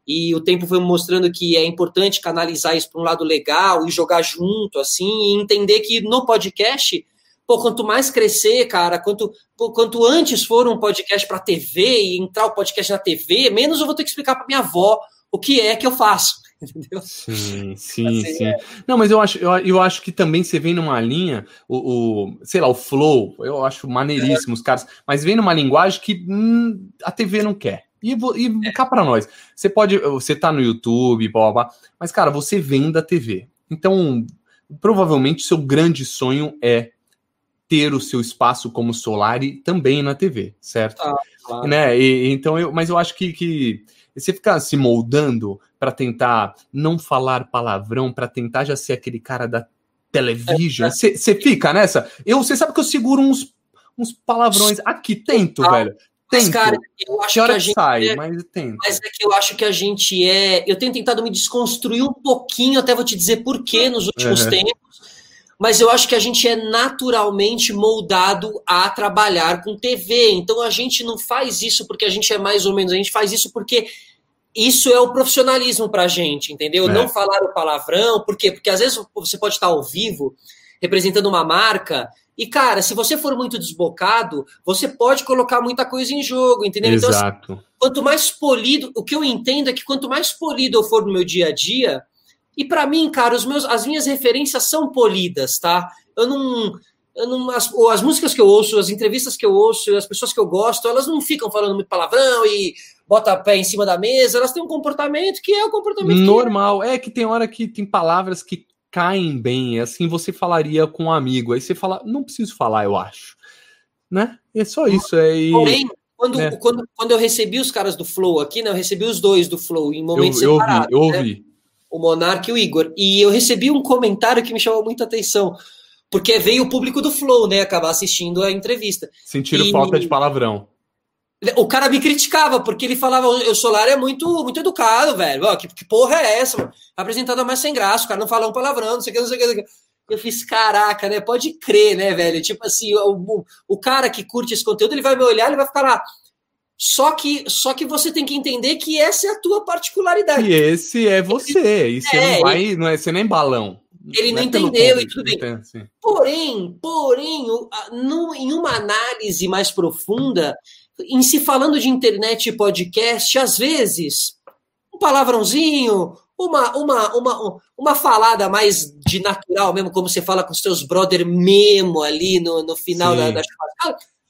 E o tempo foi mostrando que é importante canalizar isso para um lado legal e jogar junto, assim, e entender que no podcast pô, quanto mais crescer, cara, quanto, pô, quanto antes for um podcast para TV e entrar o podcast na TV, menos eu vou ter que explicar para minha avó o que é que eu faço. [LAUGHS] Entendeu?
Sim, sim, assim, sim. É. Não, mas eu acho, eu, eu acho que também você vem numa linha, o, o sei lá, o flow, eu acho maneiríssimo é. os caras, mas vem numa linguagem que hum, a TV não quer. E, e é. cá para nós. Você pode, você tá no YouTube, blá, blá, blá, mas cara, você vem da TV. Então, provavelmente seu grande sonho é ter o seu espaço como Solari também na TV, certo? Ah, claro. Né? E, então eu, mas eu acho que, que você ficar se moldando para tentar não falar palavrão, para tentar já ser aquele cara da television, você fica nessa. Eu, você sabe que eu seguro uns, uns palavrões aqui, tento, ah, velho. Tento. Mas, cara,
eu acho que,
que
a gente
sai, é, mas tento.
Mas é que eu acho que a gente é. Eu tenho tentado me desconstruir um pouquinho, até vou te dizer por quê nos últimos uhum. tempos mas eu acho que a gente é naturalmente moldado a trabalhar com TV. Então a gente não faz isso porque a gente é mais ou menos, a gente faz isso porque isso é o profissionalismo para a gente, entendeu? É. Não falar o palavrão, por quê? Porque às vezes você pode estar ao vivo representando uma marca e, cara, se você for muito desbocado, você pode colocar muita coisa em jogo, entendeu?
Exato. Então, assim,
quanto mais polido, o que eu entendo é que quanto mais polido eu for no meu dia a dia, e para mim, cara, os meus, as minhas referências são polidas, tá? Eu não. Eu não as, as músicas que eu ouço, as entrevistas que eu ouço, as pessoas que eu gosto, elas não ficam falando muito palavrão e bota pé em cima da mesa, elas têm um comportamento que é o comportamento
normal. Que é. é que tem hora que tem palavras que caem bem, assim você falaria com um amigo. Aí você fala, não preciso falar, eu acho. Né? É só isso. É, e...
Porém, quando, né? quando, quando eu recebi os caras do Flow aqui, né? Eu recebi os dois do Flow em momentos
eu, eu separados. Ouvi, eu né?
O Monark e o Igor. E eu recebi um comentário que me chamou muita atenção, porque veio o público do Flow, né, acabar assistindo a entrevista.
Sentiram e... falta de palavrão.
O cara me criticava, porque ele falava, o Solar é muito, muito educado, velho. que, que porra é essa, mano? Mais sem graça, o cara não fala um palavrão, não sei o que, não sei o que. Eu fiz, caraca, né? Pode crer, né, velho? Tipo assim, o, o, o cara que curte esse conteúdo, ele vai me olhar, ele vai ficar lá. Só que, só que você tem que entender que essa é a tua particularidade.
E esse é você. E você é, não vai, ele, não é você nem balão.
Ele não, não é entendeu e tudo bem. Porém, porém, no, em uma análise mais profunda, em se falando de internet e podcast, às vezes, um palavrãozinho, uma, uma, uma, uma falada mais de natural mesmo, como você fala com os seus brother mesmo ali no, no final Sim. da, da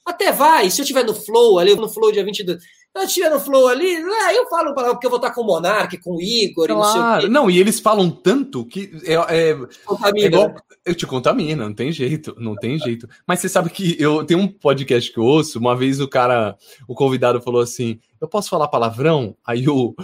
até vai, se eu tiver no Flow ali, no Flow dia 22, se eu estiver no Flow ali, ah, eu falo porque eu vou estar com o Monark, com o Igor,
claro. não, não, e eles falam tanto que é, é, Contamina, é igual, né? eu te contamino, não tem jeito, não tem jeito. Mas você sabe que eu tenho um podcast que eu ouço, uma vez o cara, o convidado falou assim: eu posso falar palavrão? Aí o,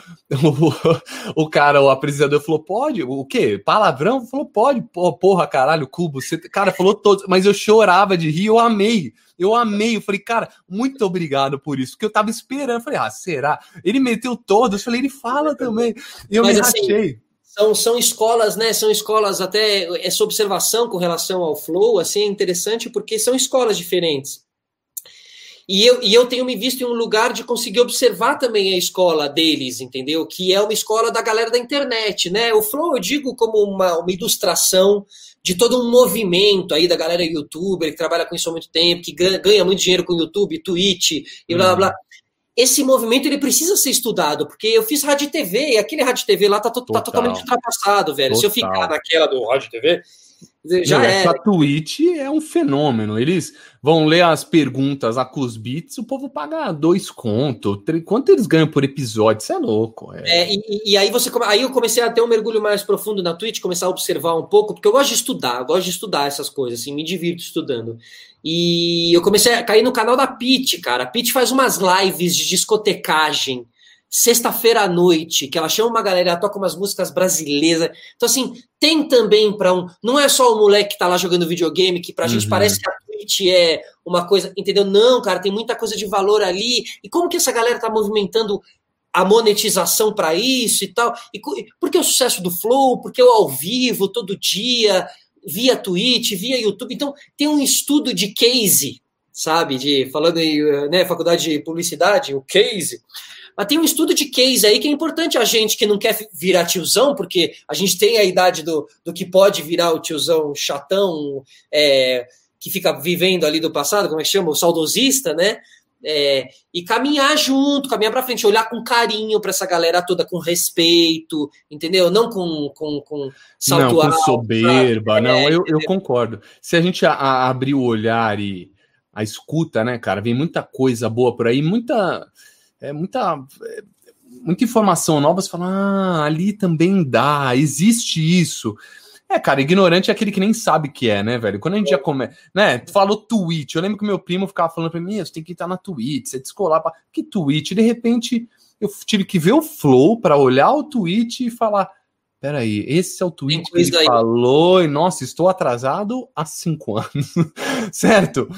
o, o cara, o apresentador falou, pode? O quê? Palavrão? Falou, pode. Porra, caralho, cubo. Você, cara, falou todos. Mas eu chorava de rir, eu amei. Eu amei. Eu falei, cara, muito obrigado por isso. Porque eu tava esperando. Eu falei, ah, será? Ele meteu todos. Eu falei, ele fala também. E eu Mas, me assim, rachei.
São, são escolas, né? São escolas até essa observação com relação ao flow, assim, é interessante porque são escolas diferentes. E eu, e eu tenho me visto em um lugar de conseguir observar também a escola deles, entendeu? Que é uma escola da galera da internet, né? O Flow eu digo como uma, uma ilustração de todo um movimento aí da galera youtuber que trabalha com isso há muito tempo, que ganha, muito dinheiro com YouTube, Twitch e blá blá blá. Uhum. Esse movimento ele precisa ser estudado, porque eu fiz rádio e TV, e aquele rádio e TV lá tá, tá totalmente ultrapassado, velho. Total. Se eu ficar naquela do rádio e TV,
já é. A Twitch é um fenômeno. Eles vão ler as perguntas a Cusbits, o povo paga dois conto. Quanto eles ganham por episódio? Isso é louco.
É, é e, e, aí você aí eu comecei a ter um mergulho mais profundo na Twitch, começar a observar um pouco, porque eu gosto de estudar, eu gosto de estudar essas coisas, assim, me divirto estudando. E eu comecei a cair no canal da Pete, cara. A Pete faz umas lives de discotecagem sexta-feira à noite, que ela chama uma galera, ela toca umas músicas brasileiras. Então, assim, tem também para um. Não é só o moleque que tá lá jogando videogame, que pra uhum. gente parece que a Twitch é uma coisa. Entendeu? Não, cara, tem muita coisa de valor ali. E como que essa galera tá movimentando a monetização para isso e tal? E por que o sucesso do Flow? Porque o ao vivo, todo dia, via Twitch, via YouTube. Então, tem um estudo de case, sabe? De, falando em né, faculdade de publicidade, o case mas tem um estudo de case aí que é importante a gente que não quer virar tiozão, porque a gente tem a idade do, do que pode virar o tiozão chatão, é, que fica vivendo ali do passado, como é que chama? O saudosista, né? É, e caminhar junto, caminhar para frente, olhar com carinho para essa galera toda, com respeito, entendeu? Não com, com, com
salto Não, com alto, soberba, não, é, eu, eu concordo. Se a gente a, a abrir o olhar e a escuta, né, cara, vem muita coisa boa por aí, muita é muita, é, muita informação nova, você fala, ah, ali também dá, existe isso. É, cara, ignorante é aquele que nem sabe que é, né, velho? Quando a gente já começa, né, tu falou Twitch, eu lembro que meu primo ficava falando pra mim, você tem que estar na Twitch, você descolar pra... Que Twitch? De repente, eu tive que ver o Flow para olhar o Twitch e falar, peraí, esse é o tweet que ele aí. falou e, nossa, estou atrasado há cinco [LAUGHS] anos, certo?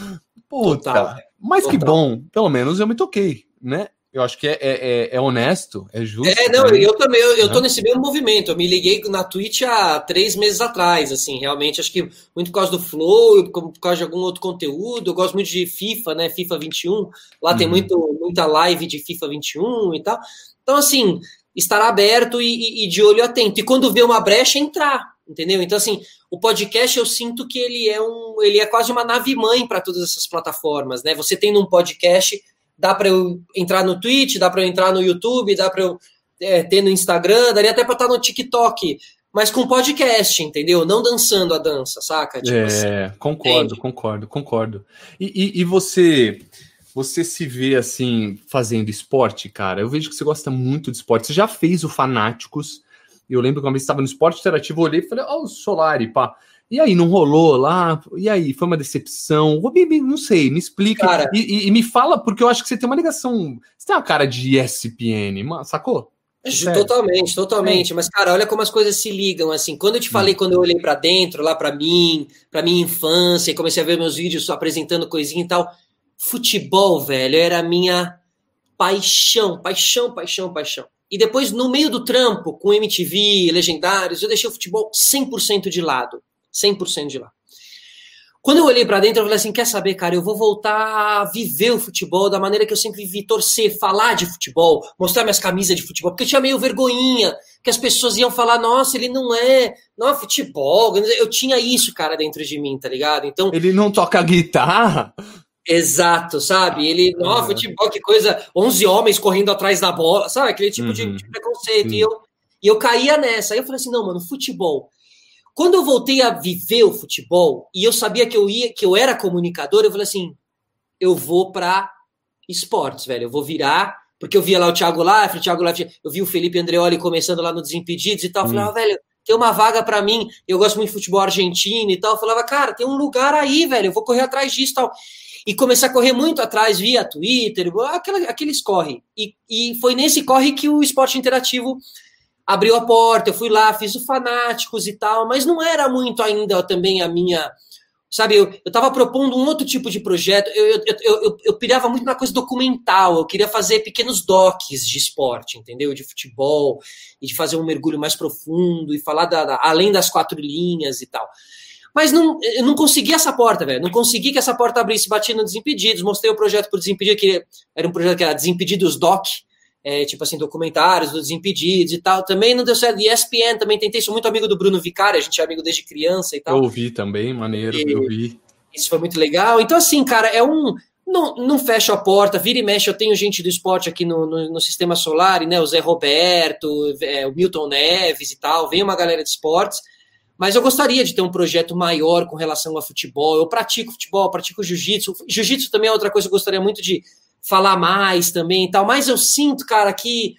Puta, Total. mas Total. que bom, pelo menos eu me toquei, né? Eu acho que é, é, é, é honesto, é justo.
É, não, né? eu também, eu, eu tô nesse mesmo movimento. Eu me liguei na Twitch há três meses atrás, assim, realmente. Acho que muito por causa do Flow, por causa de algum outro conteúdo. Eu gosto muito de FIFA, né? FIFA 21. Lá uhum. tem muito, muita live de FIFA 21 e tal. Então, assim, estar aberto e, e, e de olho atento. E quando vê uma brecha, entrar, entendeu? Então, assim, o podcast eu sinto que ele é um, ele é quase uma nave mãe para todas essas plataformas, né? Você tem um podcast dá para eu entrar no Twitch, dá para eu entrar no YouTube, dá para eu é, ter no Instagram, daria até para estar no TikTok, mas com podcast, entendeu? Não dançando a dança, saca?
Tipo é, assim, concordo, entende? concordo, concordo. E, e, e, você, você se vê assim fazendo esporte, cara? Eu vejo que você gosta muito de esporte. Você já fez o Fanáticos? Eu lembro que uma vez estava no esporte interativo, eu olhei e falei, ó, oh, o Solari, pá. E aí, não rolou lá? E aí, foi uma decepção? Não sei, me explica. Cara, e, e, e, me fala, porque eu acho que você tem uma ligação. Você tem uma cara de ESPN, sacou?
Sério? Totalmente, totalmente. Mas, cara, olha como as coisas se ligam. Assim, quando eu te falei, hum. quando eu olhei para dentro, lá para mim, para minha infância, e comecei a ver meus vídeos apresentando coisinha e tal, futebol, velho, era a minha paixão, paixão, paixão, paixão. E depois, no meio do trampo, com MTV, legendários, eu deixei o futebol 100% de lado. 100% de lá. Quando eu olhei para dentro, eu falei assim: quer saber, cara, eu vou voltar a viver o futebol da maneira que eu sempre vivi, torcer, falar de futebol, mostrar minhas camisas de futebol, porque eu tinha meio vergonhinha, que as pessoas iam falar: nossa, ele não é, não é futebol. Eu tinha isso, cara, dentro de mim, tá ligado? Então.
Ele não toca guitarra?
Exato, sabe? Ele, não, futebol, que coisa, 11 homens correndo atrás da bola, sabe? Aquele tipo uhum. de, de, preconceito. E eu, e eu caía nessa. Aí eu falei assim: não, mano, futebol quando eu voltei a viver o futebol e eu sabia que eu ia, que eu era comunicador, eu falei assim, eu vou para esportes, velho. Eu vou virar, porque eu via lá o Thiago Leifert, o Thiago Leifert, eu vi o Felipe Andreoli começando lá no Desimpedidos e tal. Eu falava, hum. velho, tem uma vaga para mim. Eu gosto muito de futebol argentino e tal. Eu falava, cara, tem um lugar aí, velho. Eu vou correr atrás disso e tal. E comecei a correr muito atrás via Twitter, aquela, aqueles corre. E, e foi nesse corre que o esporte interativo abriu a porta, eu fui lá, fiz o Fanáticos e tal, mas não era muito ainda também a minha. Sabe, eu, eu tava propondo um outro tipo de projeto, eu, eu, eu, eu, eu pirava muito na coisa documental, eu queria fazer pequenos docs de esporte, entendeu? De futebol, e de fazer um mergulho mais profundo, e falar da, da além das quatro linhas e tal. Mas não, eu não consegui essa porta, velho. Não consegui que essa porta abrisse. Bati no Desimpedidos, mostrei o projeto pro Desimpedidos, que era um projeto que era Desimpedidos Doc, é, tipo assim, documentários do Desimpedidos e tal. Também não deu certo. ESPN também tentei, sou muito amigo do Bruno Vicari, a gente é amigo desde criança e tal.
Eu ouvi também, maneiro, e, eu vi.
Isso foi muito legal. Então, assim, cara, é um. Não, não fecha a porta, vira e mexe. Eu tenho gente do esporte aqui no, no, no Sistema Solar, né? O Zé Roberto, é, o Milton Neves e tal. Vem uma galera de esportes. Mas eu gostaria de ter um projeto maior com relação a futebol. Eu pratico futebol, pratico jiu-jitsu. Jiu-jitsu também é outra coisa que eu gostaria muito de falar mais também e tal. Mas eu sinto, cara, que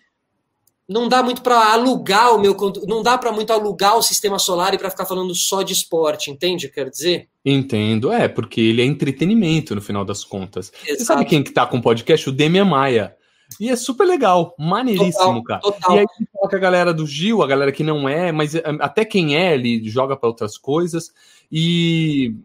não dá muito para alugar o meu não dá para muito alugar o sistema solar e para ficar falando só de esporte, entende o que eu quero dizer?
Entendo, é, porque ele é entretenimento no final das contas. Exato. Você sabe quem que tá com o podcast? O Demian Maia. E é super legal, maneiríssimo, total, cara. Total. E aí coloca a galera do Gil, a galera que não é, mas eh, até quem é, ele joga para outras coisas. E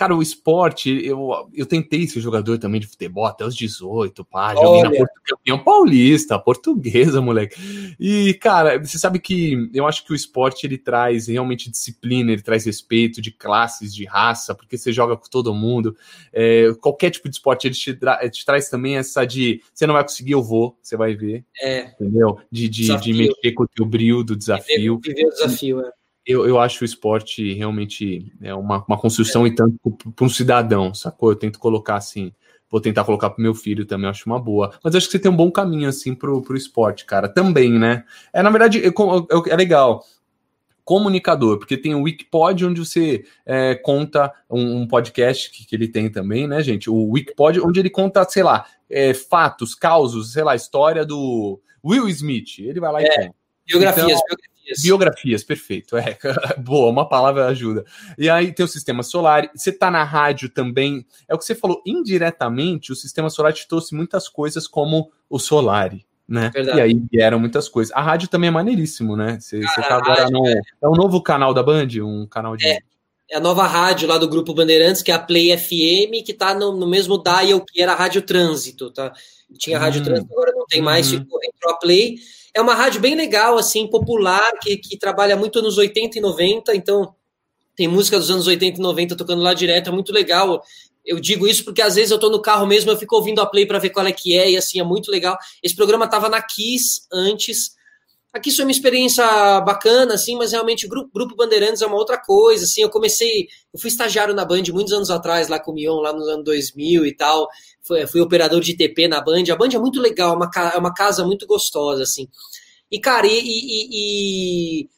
Cara, o esporte, eu, eu tentei ser jogador também de futebol até os 18, pá, joguei na Porto, campeão paulista, portuguesa, moleque. E, cara, você sabe que eu acho que o esporte ele traz realmente disciplina, ele traz respeito de classes, de raça, porque você joga com todo mundo. É, qualquer tipo de esporte ele te, te, traz também essa de você não vai conseguir, eu vou, você vai ver.
É.
Entendeu? De, de, de mexer com o teu brilho do desafio.
Viver, viver o desafio, é
eu, eu acho o esporte realmente é uma, uma construção é. e tanto para um cidadão, sacou? Eu tento colocar assim, vou tentar colocar pro meu filho também, acho uma boa. Mas acho que você tem um bom caminho, assim, pro, pro esporte, cara, também, né? É, na verdade, é, é legal. Comunicador, porque tem o Wikipod, onde você é, conta um, um podcast que, que, ele tem também, né, gente? O Wikipod, onde ele conta, sei lá, é, fatos, causos, sei lá, história do Will Smith. Ele vai lá e é, conta.
Biografias, então, biografias
Biografias. Biografias, perfeito. É, [LAUGHS] boa, uma palavra ajuda. E aí tem o sistema solar. Você tá na rádio também. É o que você falou, indiretamente, o sistema solar te trouxe muitas coisas como o solar. Né? Verdade. E aí vieram muitas coisas. A rádio também é maneiríssimo, né? Você, Cara, você tá agora no. É... é um novo canal da Band? Um canal de.
É. É a nova rádio lá do Grupo Bandeirantes, que é a Play FM, que tá no, no mesmo dial que era a Rádio Trânsito, tá? Tinha a Rádio hum. Trânsito, agora não tem mais, uhum. ficou, entrou a Play. É uma rádio bem legal, assim, popular, que, que trabalha muito nos 80 e 90, então tem música dos anos 80 e 90 tocando lá direto, é muito legal. Eu digo isso porque às vezes eu tô no carro mesmo, eu fico ouvindo a play para ver qual é que é, e assim, é muito legal. Esse programa tava na Kiss antes. Aqui foi uma experiência bacana, assim, mas realmente o Grupo, Grupo Bandeirantes é uma outra coisa, assim, eu comecei, eu fui estagiário na Band muitos anos atrás, lá com o Mion, lá nos anos 2000 e tal, fui, fui operador de TP na Band, a Band é muito legal, é uma, é uma casa muito gostosa, assim. E, cara, e, e, e,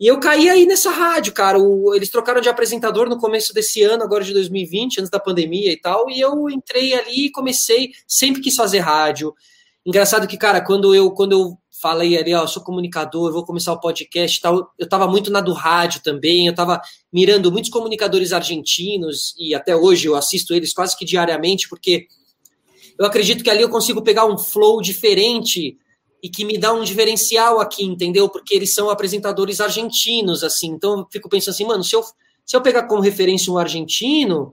e eu caí aí nessa rádio, cara, o, eles trocaram de apresentador no começo desse ano, agora de 2020, antes da pandemia e tal, e eu entrei ali e comecei, sempre quis fazer rádio, Engraçado que, cara, quando eu, quando eu falei ali, ó, sou comunicador, vou começar o podcast tal. Eu estava muito na do rádio também, eu estava mirando muitos comunicadores argentinos e até hoje eu assisto eles quase que diariamente, porque eu acredito que ali eu consigo pegar um flow diferente e que me dá um diferencial aqui, entendeu? Porque eles são apresentadores argentinos, assim. Então eu fico pensando assim, mano, se eu, se eu pegar como referência um argentino,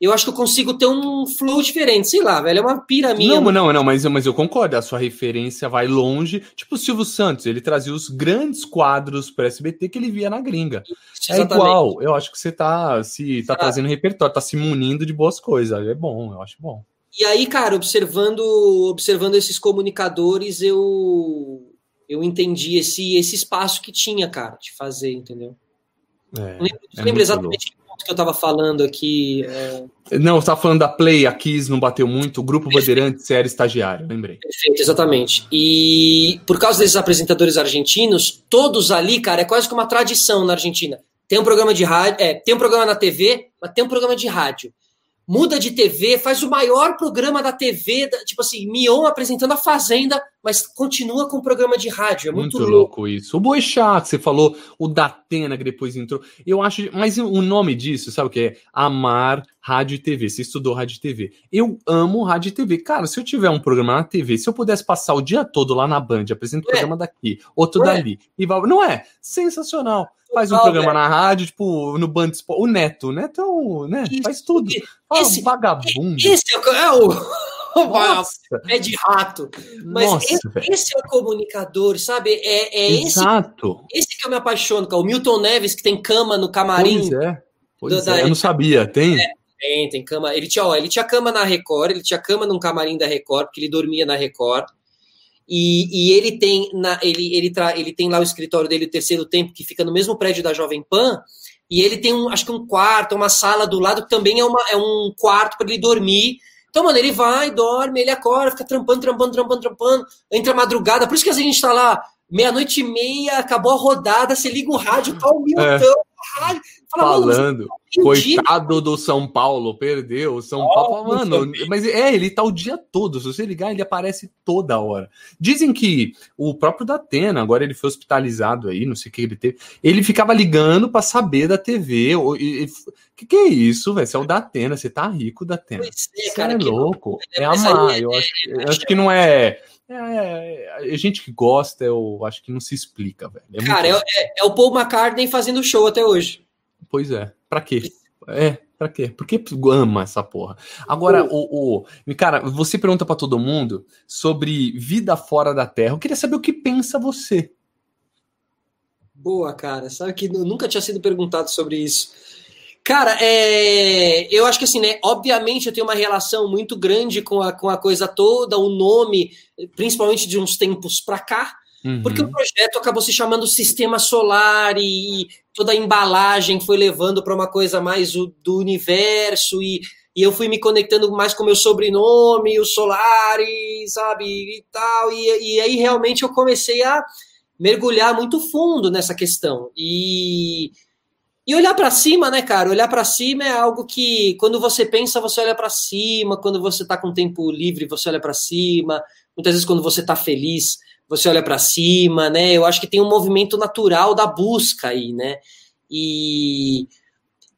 eu acho que eu consigo ter um flow diferente, sei lá, velho, é uma piramide.
Não, não, não, mas, mas eu concordo, a sua referência vai longe, tipo o Silvio Santos, ele trazia os grandes quadros para SBT que ele via na gringa. Isso, é igual, eu acho que você tá se tá trazendo repertório, tá se munindo de boas coisas, é bom, eu acho bom.
E aí, cara, observando observando esses comunicadores, eu eu entendi esse esse espaço que tinha, cara, de fazer, entendeu? É, não lembro, é lembro exatamente que eu estava falando aqui. É...
Não, você estava falando da Play, a Kiss não bateu muito, o Grupo Bandeirantes era estagiário, lembrei.
Perfeito, exatamente. E por causa desses apresentadores argentinos, todos ali, cara, é quase que uma tradição na Argentina. Tem um programa de rádio, é, tem um programa na TV, mas tem um programa de rádio muda de TV, faz o maior programa da TV, tipo assim, Mion apresentando a Fazenda, mas continua com o programa de rádio. É muito, muito louco.
isso. O Boechat, que você falou, o Datena, que depois entrou. Eu acho. Mas o nome disso, sabe o que é? Amar rádio e TV. Você estudou rádio e TV. Eu amo rádio e TV. Cara, se eu tiver um programa na TV, se eu pudesse passar o dia todo lá na Band, apresento o é. programa daqui, outro é. dali. E não é? Sensacional faz um programa na rádio, tipo, no Band O Neto, o Neto é o, né, Isso, faz tudo.
Esse, vagabundo. Esse é o, é de rato. Mas Nossa, esse, esse, é o comunicador, sabe? É, é
Exato.
esse, esse que eu me apaixono, cara. O Milton Neves, que tem cama no camarim.
Pois é. Pois da, é, eu não sabia, tem?
É, tem, tem cama. Ele tinha, ó, ele tinha cama na Record, ele tinha cama num camarim da Record, porque ele dormia na Record. E, e ele tem na, ele, ele, tra, ele tem lá o escritório dele, o terceiro tempo, que fica no mesmo prédio da Jovem Pan, e ele tem um, acho que um quarto, uma sala do lado, que também é, uma, é um quarto para ele dormir. Então, mano, ele vai, dorme, ele acorda, fica trampando, trampando, trampando, trampando, entra madrugada. Por isso que a gente tá lá, meia-noite e meia, acabou a rodada, você liga o rádio, tá um milhão, é.
Rádio, Fala, Falando, coitado do São Paulo, perdeu. O São oh, Paulo, mano, mas é, ele tá o dia todo. Se você ligar, ele aparece toda hora. Dizem que o próprio Datena, agora ele foi hospitalizado aí, não sei o que ele teve. Ele ficava ligando para saber da TV. O que, que é isso, velho? Você é o Datena, você tá rico, Datena. Pois é, cara, é louco. É, é amar. Eu acho, eu acho que não é. É, é, gente que gosta, eu acho que não se explica, velho.
É cara, é, é, o Paul McCartney fazendo show até hoje.
Pois é. Pra quê? É, pra quê? Porque ama essa porra. Agora, o, o cara, você pergunta para todo mundo sobre vida fora da Terra. Eu queria saber o que pensa você.
Boa, cara. Sabe que nunca tinha sido perguntado sobre isso. Cara, é, eu acho que assim, né? Obviamente eu tenho uma relação muito grande com a, com a coisa toda, o nome, principalmente de uns tempos pra cá. Uhum. Porque o projeto acabou se chamando Sistema Solar e toda a embalagem foi levando para uma coisa mais do universo e, e eu fui me conectando mais com meu sobrenome, o Solar, e, sabe, e tal. E, e aí realmente eu comecei a mergulhar muito fundo nessa questão. E, e olhar para cima, né, cara? Olhar para cima é algo que, quando você pensa, você olha para cima. Quando você está com tempo livre, você olha para cima. Muitas vezes, quando você está feliz, você olha para cima, né? Eu acho que tem um movimento natural da busca aí, né? E,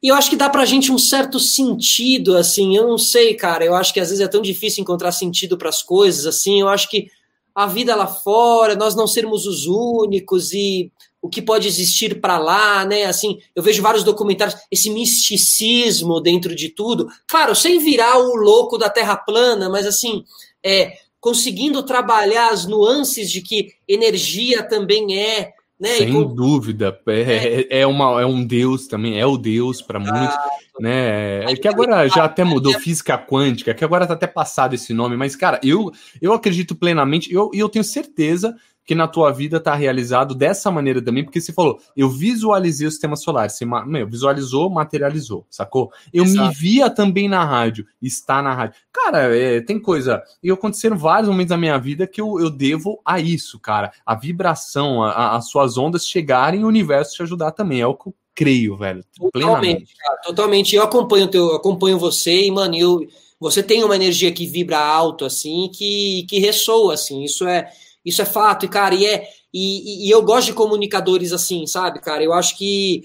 e eu acho que dá pra gente um certo sentido, assim, eu não sei, cara, eu acho que às vezes é tão difícil encontrar sentido para as coisas, assim, eu acho que a vida lá fora, nós não sermos os únicos e o que pode existir para lá, né? Assim, eu vejo vários documentários, esse misticismo dentro de tudo. Claro, sem virar o louco da Terra plana, mas assim, é, conseguindo trabalhar as nuances de que energia também é. Né?
Sem com... dúvida, é, é, é, uma, é um Deus também, é o Deus para muitos, né? É que agora já até mudou física quântica, que agora tá até passado esse nome, mas cara, eu, eu acredito plenamente, e eu, eu tenho certeza que na tua vida está realizado dessa maneira também, porque você falou, eu visualizei o sistema solar, você meu, visualizou, materializou, sacou? Eu Exato. me via também na rádio, está na rádio. Cara, é, tem coisa, e aconteceram vários momentos da minha vida que eu, eu devo a isso, cara, a vibração, a, a, as suas ondas chegarem e o universo te ajudar também, é o que eu creio, velho,
totalmente, cara, totalmente, eu acompanho, teu, acompanho você e, mano, eu, você tem uma energia que vibra alto, assim, que, que ressoa, assim, isso é isso é fato, e, cara, e, é, e, e eu gosto de comunicadores assim, sabe, cara? Eu acho que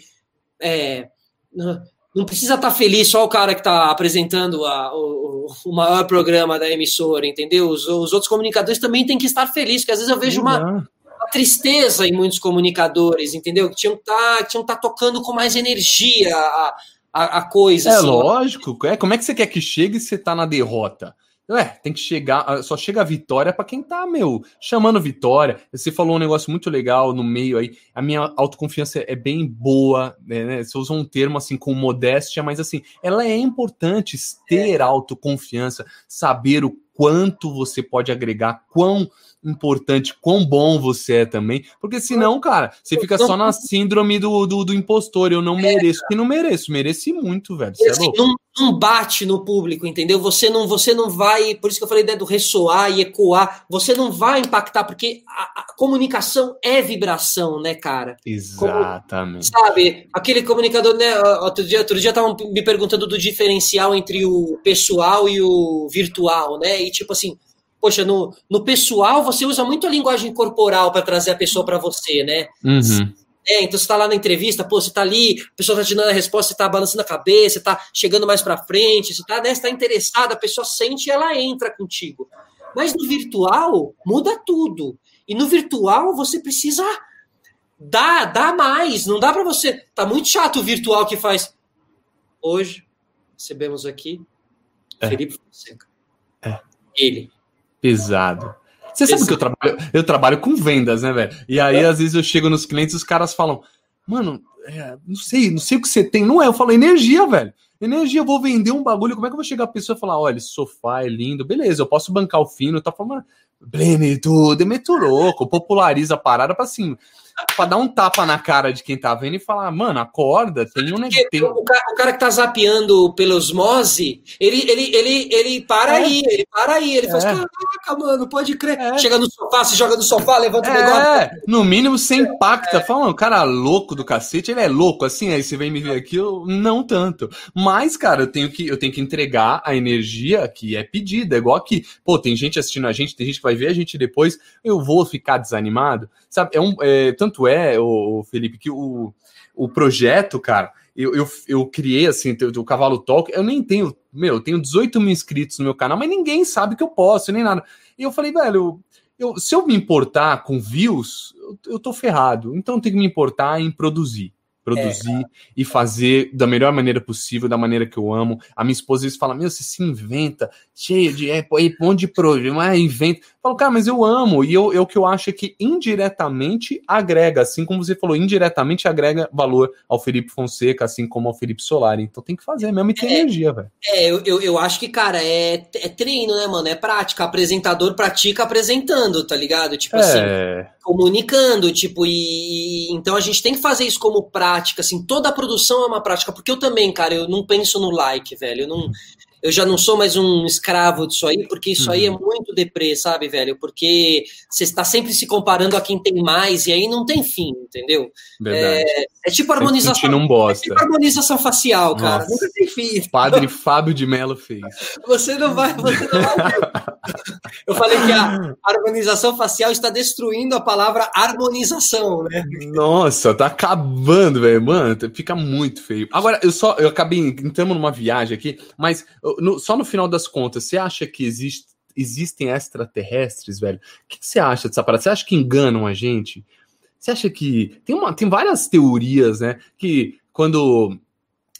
é, não precisa estar tá feliz só o cara que está apresentando a, o, o, maior programa da emissora, entendeu? Os, os, outros comunicadores também têm que estar felizes, porque às vezes eu vejo uma, uma tristeza em muitos comunicadores, entendeu? Que tinham que tá, estar tá tocando com mais energia a, a, a coisa.
É assim. lógico, é, como é que você quer que chegue se você está na derrota? É, tem que chegar, ah, só chega a vitória para quem tá, meu, chamando vitória. Você falou um negócio muito legal no meio aí. A minha autoconfiança é bem boa, né? Você usou um termo assim com modéstia, mas assim, ela é importante ter autoconfiança, saber o quanto você pode agregar, quão importante, quão bom você é também, porque senão, cara, você fica só na síndrome do, do, do impostor, eu não é, mereço, que não mereço, mereci muito, velho.
É assim, não, não, bate no público, entendeu? Você não, você não vai, por isso que eu falei né, do ressoar e ecoar, você não vai impactar, porque a, a comunicação é vibração, né, cara?
Exatamente.
Como, sabe, aquele comunicador, né, outro dia, outro dia estavam me perguntando do diferencial entre o pessoal e o virtual, né, e tipo assim, poxa, no, no pessoal você usa muito a linguagem corporal para trazer a pessoa para você, né?
Uhum.
É, então você está lá na entrevista, pô, você está ali, a pessoa está te dando a resposta, você está balançando a cabeça, você está chegando mais para frente, você está né, tá interessada, a pessoa sente e ela entra contigo. Mas no virtual, muda tudo. E no virtual, você precisa dar, dar mais. Não dá para você. Tá muito chato o virtual que faz. Hoje, recebemos aqui é. Felipe Fonseca. Ele
Pesado. Você sabe que eu trabalho, eu trabalho com vendas, né, velho? E aí, às vezes, eu chego nos clientes e os caras falam: mano, é, não sei, não sei o que você tem. Não é, eu falo energia, velho. Energia, eu vou vender um bagulho. Como é que eu vou chegar a pessoa e falar: olha, esse sofá é lindo, beleza, eu posso bancar o fino, tá falando, bleme tudo, é muito louco, populariza a parada pra assim pra dar um tapa na cara de quem tá vendo e falar, mano, acorda, tem um
tem... O, cara, o cara que tá zapeando pela osmose, ele, ele, ele, ele para é. aí, ele para aí, ele é. faz, caraca, mano, pode crer. É. Chega no sofá, se joga no sofá, levanta o
é. negócio. No mínimo você impacta, fala, mano, cara louco do cacete, ele é louco, assim, aí você vem me ver aqui, eu não tanto. Mas, cara, eu tenho que, eu tenho que entregar a energia que é pedida, é igual aqui. Pô, tem gente assistindo a gente, tem gente que vai ver a gente depois, eu vou ficar desanimado, sabe? É um, é, tanto é, o, Felipe, que o, o projeto, cara, eu, eu, eu criei assim, o Cavalo Talk, eu nem tenho, meu, eu tenho 18 mil inscritos no meu canal, mas ninguém sabe que eu posso, nem nada. E eu falei, velho, eu, se eu me importar com views, eu, eu tô ferrado. Então eu tenho que me importar em produzir produzir é, e fazer da melhor maneira possível, da maneira que eu amo. A minha esposa às fala: Meu, você se inventa, cheio de é, um monte de problema, inventa. Eu falo, cara, mas eu amo, e eu, eu, o que eu acho é que indiretamente agrega, assim como você falou, indiretamente agrega valor ao Felipe Fonseca, assim como ao Felipe Solari. Então tem que fazer mesmo e ter é, energia, velho.
É, eu, eu, eu, acho que, cara, é, é treino, né, mano? É prática. Apresentador pratica apresentando, tá ligado? Tipo é. assim, comunicando, tipo, e então a gente tem que fazer isso como prática, assim, toda a produção é uma prática, porque eu também, cara, eu não penso no like, velho, eu não, eu já não sou mais um escravo disso aí, porque isso uhum. aí é uhum. muito deprê, sabe, velho? Porque você está sempre se comparando a quem tem mais e aí não tem fim, entendeu? É, é tipo harmonização.
Não bosta.
É tipo harmonização facial, cara. Nossa. Nunca tem fim.
Padre Fábio de Mello fez.
Você não vai, você não vai. [LAUGHS] Eu falei que a harmonização facial está destruindo a palavra harmonização, né?
Nossa, tá acabando, velho. Mano, fica muito feio. Agora, eu só eu acabei entrando numa viagem aqui, mas no, só no final das contas, você acha que existe, existem extraterrestres, velho? O que, que você acha dessa parada? Você acha que enganam a gente? Você acha que. Tem, uma, tem várias teorias, né? Que quando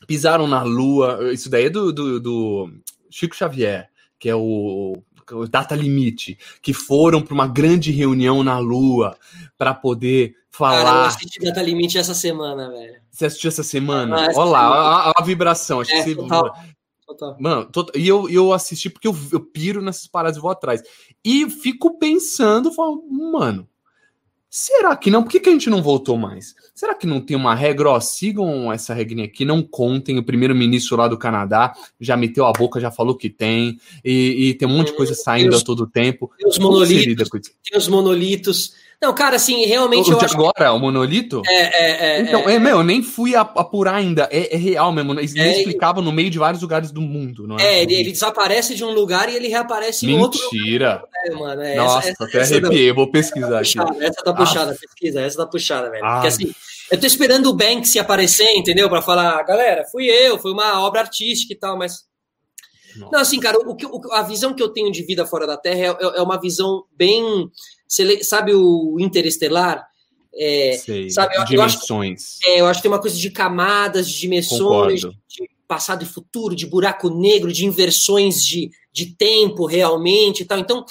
pisaram na Lua, isso daí é do, do, do Chico Xavier, que é o, o data limite, que foram para uma grande reunião na Lua para poder falar. Cara, eu
assisti data limite essa semana, velho.
Você assistiu essa semana? Ah, Olha lá, a, a, vibração. Acho é, que você total. Total. Mano, e eu, eu assisti porque eu, eu piro nessas paradas e vou atrás. E fico pensando, falo, mano, será que não? Por que, que a gente não voltou mais? Será que não tem uma regra? Ó, sigam essa regrinha aqui, não contem. O primeiro-ministro lá do Canadá já meteu a boca, já falou que tem, e, e tem um monte de coisa saindo a todo tempo.
Tem os monolitos. Tem os monolitos não, cara, assim, realmente. O
de agora, que... o monolito?
É, é,
é. Então, é, é meu, eu nem fui apurar ainda. É, é real mesmo. Eles é, explicava no meio de vários lugares do mundo, não
é? É, ele, ele, desaparece de um lugar e ele reaparece
em outro. Mentira. É, mano. É, Nossa, essa, até essa arrepiei. vou pesquisar
essa tá aqui. Essa tá puxada, ah. pesquisa. Essa tá puxada, velho. Ah. Porque assim. Eu tô esperando o Banksy aparecer, entendeu? Para falar, galera, fui eu, foi uma obra artística e tal, mas. Não, assim, cara, o, o, a visão que eu tenho de vida fora da Terra é, é uma visão bem você sabe o Interestelar?
É, Sei, sabe, eu, dimensões.
Eu acho, é, eu acho que tem uma coisa de camadas, de dimensões, de, de passado e futuro, de buraco negro, de inversões de, de tempo realmente e tal. Então,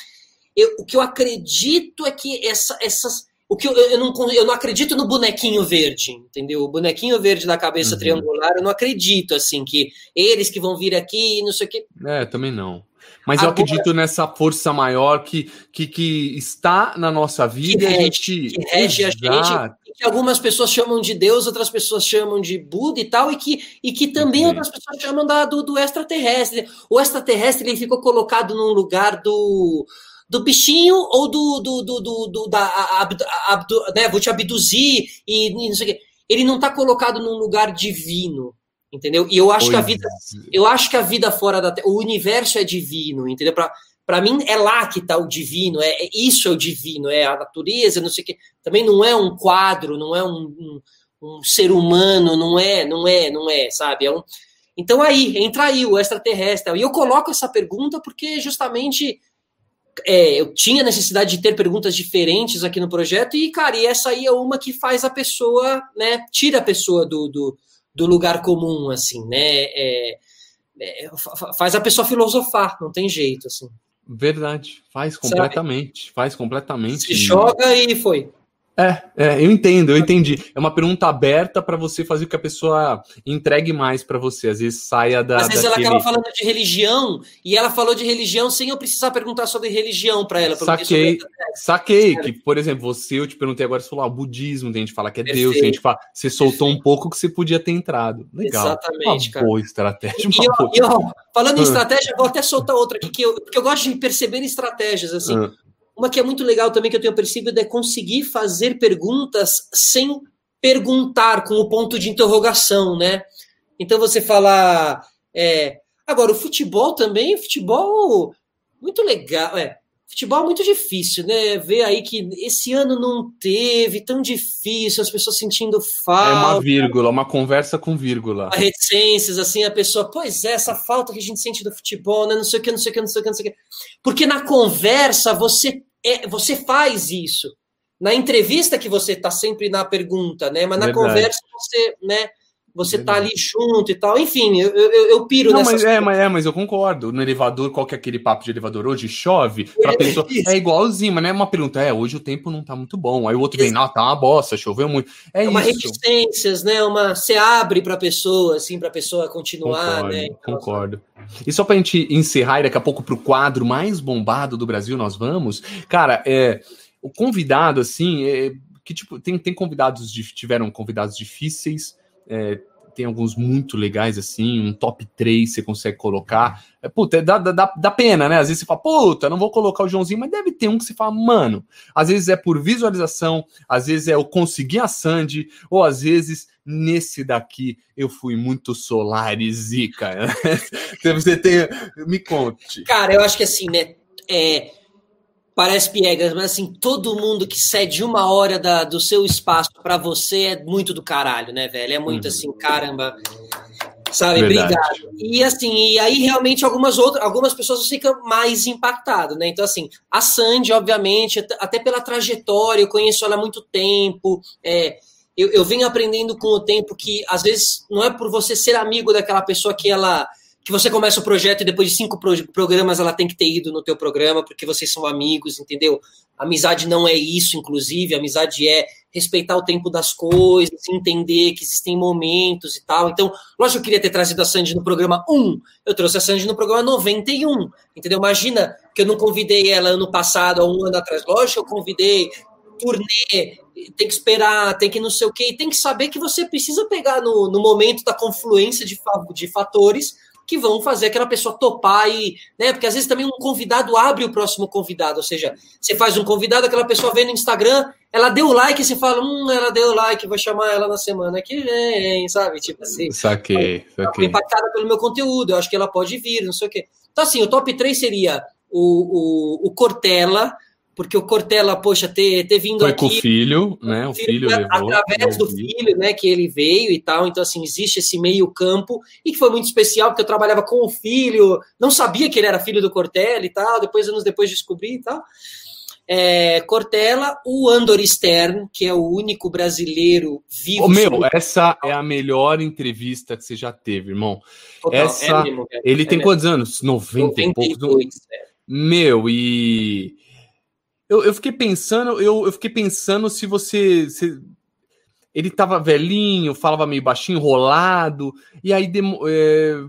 eu, o que eu acredito é que essa, essas. O que eu, eu, não, eu não acredito no bonequinho verde, entendeu? O bonequinho verde da cabeça uhum. triangular, eu não acredito, assim, que eles que vão vir aqui, não sei o quê.
É, também não. Mas Agora, eu acredito nessa força maior que, que, que está na nossa vida
que rege, a gente. Que rege a gente, que algumas pessoas chamam de Deus, outras pessoas chamam de Buda e tal, e que, e que também outras pessoas chamam da, do, do extraterrestre. O extraterrestre ele ficou colocado num lugar do do bichinho ou do, do, do, do, do da abdu, abdu, né, vou te abduzir e, e não sei o quê. Ele não está colocado num lugar divino entendeu? E eu acho pois que a vida, é. eu acho que a vida fora da Terra, o universo é divino, entendeu? Para para mim é lá que está o divino, é, é, isso é o divino, é a natureza, não sei o quê. Também não é um quadro, não é um, um, um ser humano, não é, não é, não é, sabe? É um... Então aí entra aí o extraterrestre. E eu coloco essa pergunta porque justamente é, eu tinha necessidade de ter perguntas diferentes aqui no projeto e cara, e essa aí é uma que faz a pessoa, né? Tira a pessoa do, do do lugar comum, assim, né? É, é, faz a pessoa filosofar, não tem jeito, assim.
Verdade, faz completamente, Sabe? faz completamente.
Se joga e foi.
É, é, eu entendo, eu entendi. É uma pergunta aberta para você fazer com que a pessoa entregue mais para você. Às vezes saia da.
Às vezes daquele... ela acaba falando de religião e ela falou de religião sem eu precisar perguntar sobre religião para ela.
Saquei, saquei que, por exemplo, você, eu te perguntei agora, você falou ah, o budismo, tem gente que fala que é Perfeito. Deus, tem gente que fala, você soltou Perfeito. um pouco que você podia ter entrado. Legal.
Exatamente,
uma
cara.
Boa estratégia.
E, ó, e, ó, falando em estratégia, vou até soltar outra aqui, que eu, porque eu gosto de perceber estratégias assim. Uma que é muito legal também que eu tenho percebido é conseguir fazer perguntas sem perguntar com o ponto de interrogação, né? Então você fala. É, agora, o futebol também, futebol muito legal. É, futebol é muito difícil, né? Ver aí que esse ano não teve, tão difícil, as pessoas sentindo falta. É
uma vírgula, uma conversa com vírgula.
Reticências, assim, a pessoa, pois é, essa falta que a gente sente do futebol, né? Não sei o que, não sei o que, não sei o que, não sei o que. Porque na conversa você é, você faz isso. Na entrevista que você está sempre na pergunta, né? Mas na Verdade. conversa você, né? Você tá ali junto e tal. Enfim, eu, eu, eu piro
Não, mas é, mas é, mas eu concordo. No elevador, qual que é aquele papo de elevador hoje? Chove? Pra é, pessoa. É igualzinho, mas não é uma pergunta. É, hoje o tempo não tá muito bom. Aí o outro vem, não, tá uma bosta, choveu muito. É, é
uma reticências, né? Uma, você abre pra pessoa, assim, pra pessoa continuar,
concordo,
né?
Então, concordo. E só pra gente encerrar e daqui a pouco pro quadro mais bombado do Brasil nós vamos. Cara, é. O convidado, assim, é, que tipo, tem, tem convidados, tiveram convidados difíceis, é, tem alguns muito legais, assim, um top 3 você consegue colocar. É, puta, dá, dá, dá pena, né? Às vezes você fala, puta, não vou colocar o Joãozinho, mas deve ter um que você fala, mano, às vezes é por visualização, às vezes é eu conseguir a Sandy, ou às vezes nesse daqui eu fui muito solar e zica. [LAUGHS] você tem. Me conte.
Cara, eu acho que assim, né? É, parece piegas, mas assim, todo mundo que cede uma hora da, do seu espaço para você é muito do caralho, né, velho? É muito uhum. assim, caramba. Sabe, Verdade. obrigado. E assim, e aí realmente algumas outras, algumas pessoas ficam mais impactadas, né? Então, assim, a Sandy, obviamente, até pela trajetória, eu conheço ela há muito tempo. É, eu, eu venho aprendendo com o tempo que às vezes não é por você ser amigo daquela pessoa que ela que você começa o projeto e depois de cinco pro programas ela tem que ter ido no teu programa porque vocês são amigos, entendeu? Amizade não é isso, inclusive, amizade é respeitar o tempo das coisas, entender que existem momentos e tal. Então, lógico que eu queria ter trazido a Sandy no programa 1, eu trouxe a Sandy no programa 91, entendeu? Imagina que eu não convidei ela ano passado, há um ano atrás. Lógico, eu convidei, turnê, tem que esperar, tem que não sei o quê, tem que saber que você precisa pegar no, no momento da confluência de, de fatores que vão fazer aquela pessoa topar e, né? Porque às vezes também um convidado abre o próximo convidado, ou seja, você faz um convidado, aquela pessoa vê no Instagram, ela deu like e você fala, hum, ela deu like, vou chamar ela na semana que vem, sabe? Tipo assim.
Saquei, saquei.
Impactada pelo meu conteúdo, eu acho que ela pode vir, não sei o quê. Então, assim, o top 3 seria o, o, o Cortella, porque o Cortella, poxa, ter, ter vindo
Foi
aqui.
com o filho, né? O filho, filho
levou. Através do filho, né? Que ele veio e tal. Então, assim, existe esse meio-campo e que foi muito especial, porque eu trabalhava com o filho, não sabia que ele era filho do Cortella e tal. Depois, anos depois, descobri e tal. É, Cortella, o Andor Stern, que é o único brasileiro vivo.
Oh, meu, essa é a melhor entrevista que você já teve, irmão. Total, essa, é mesmo, é, ele tem mesmo. quantos anos? 90 e poucos. É. Meu, e eu, eu fiquei pensando, eu, eu fiquei pensando se você. Se, ele tava velhinho, falava meio baixinho, enrolado, e aí demo, é,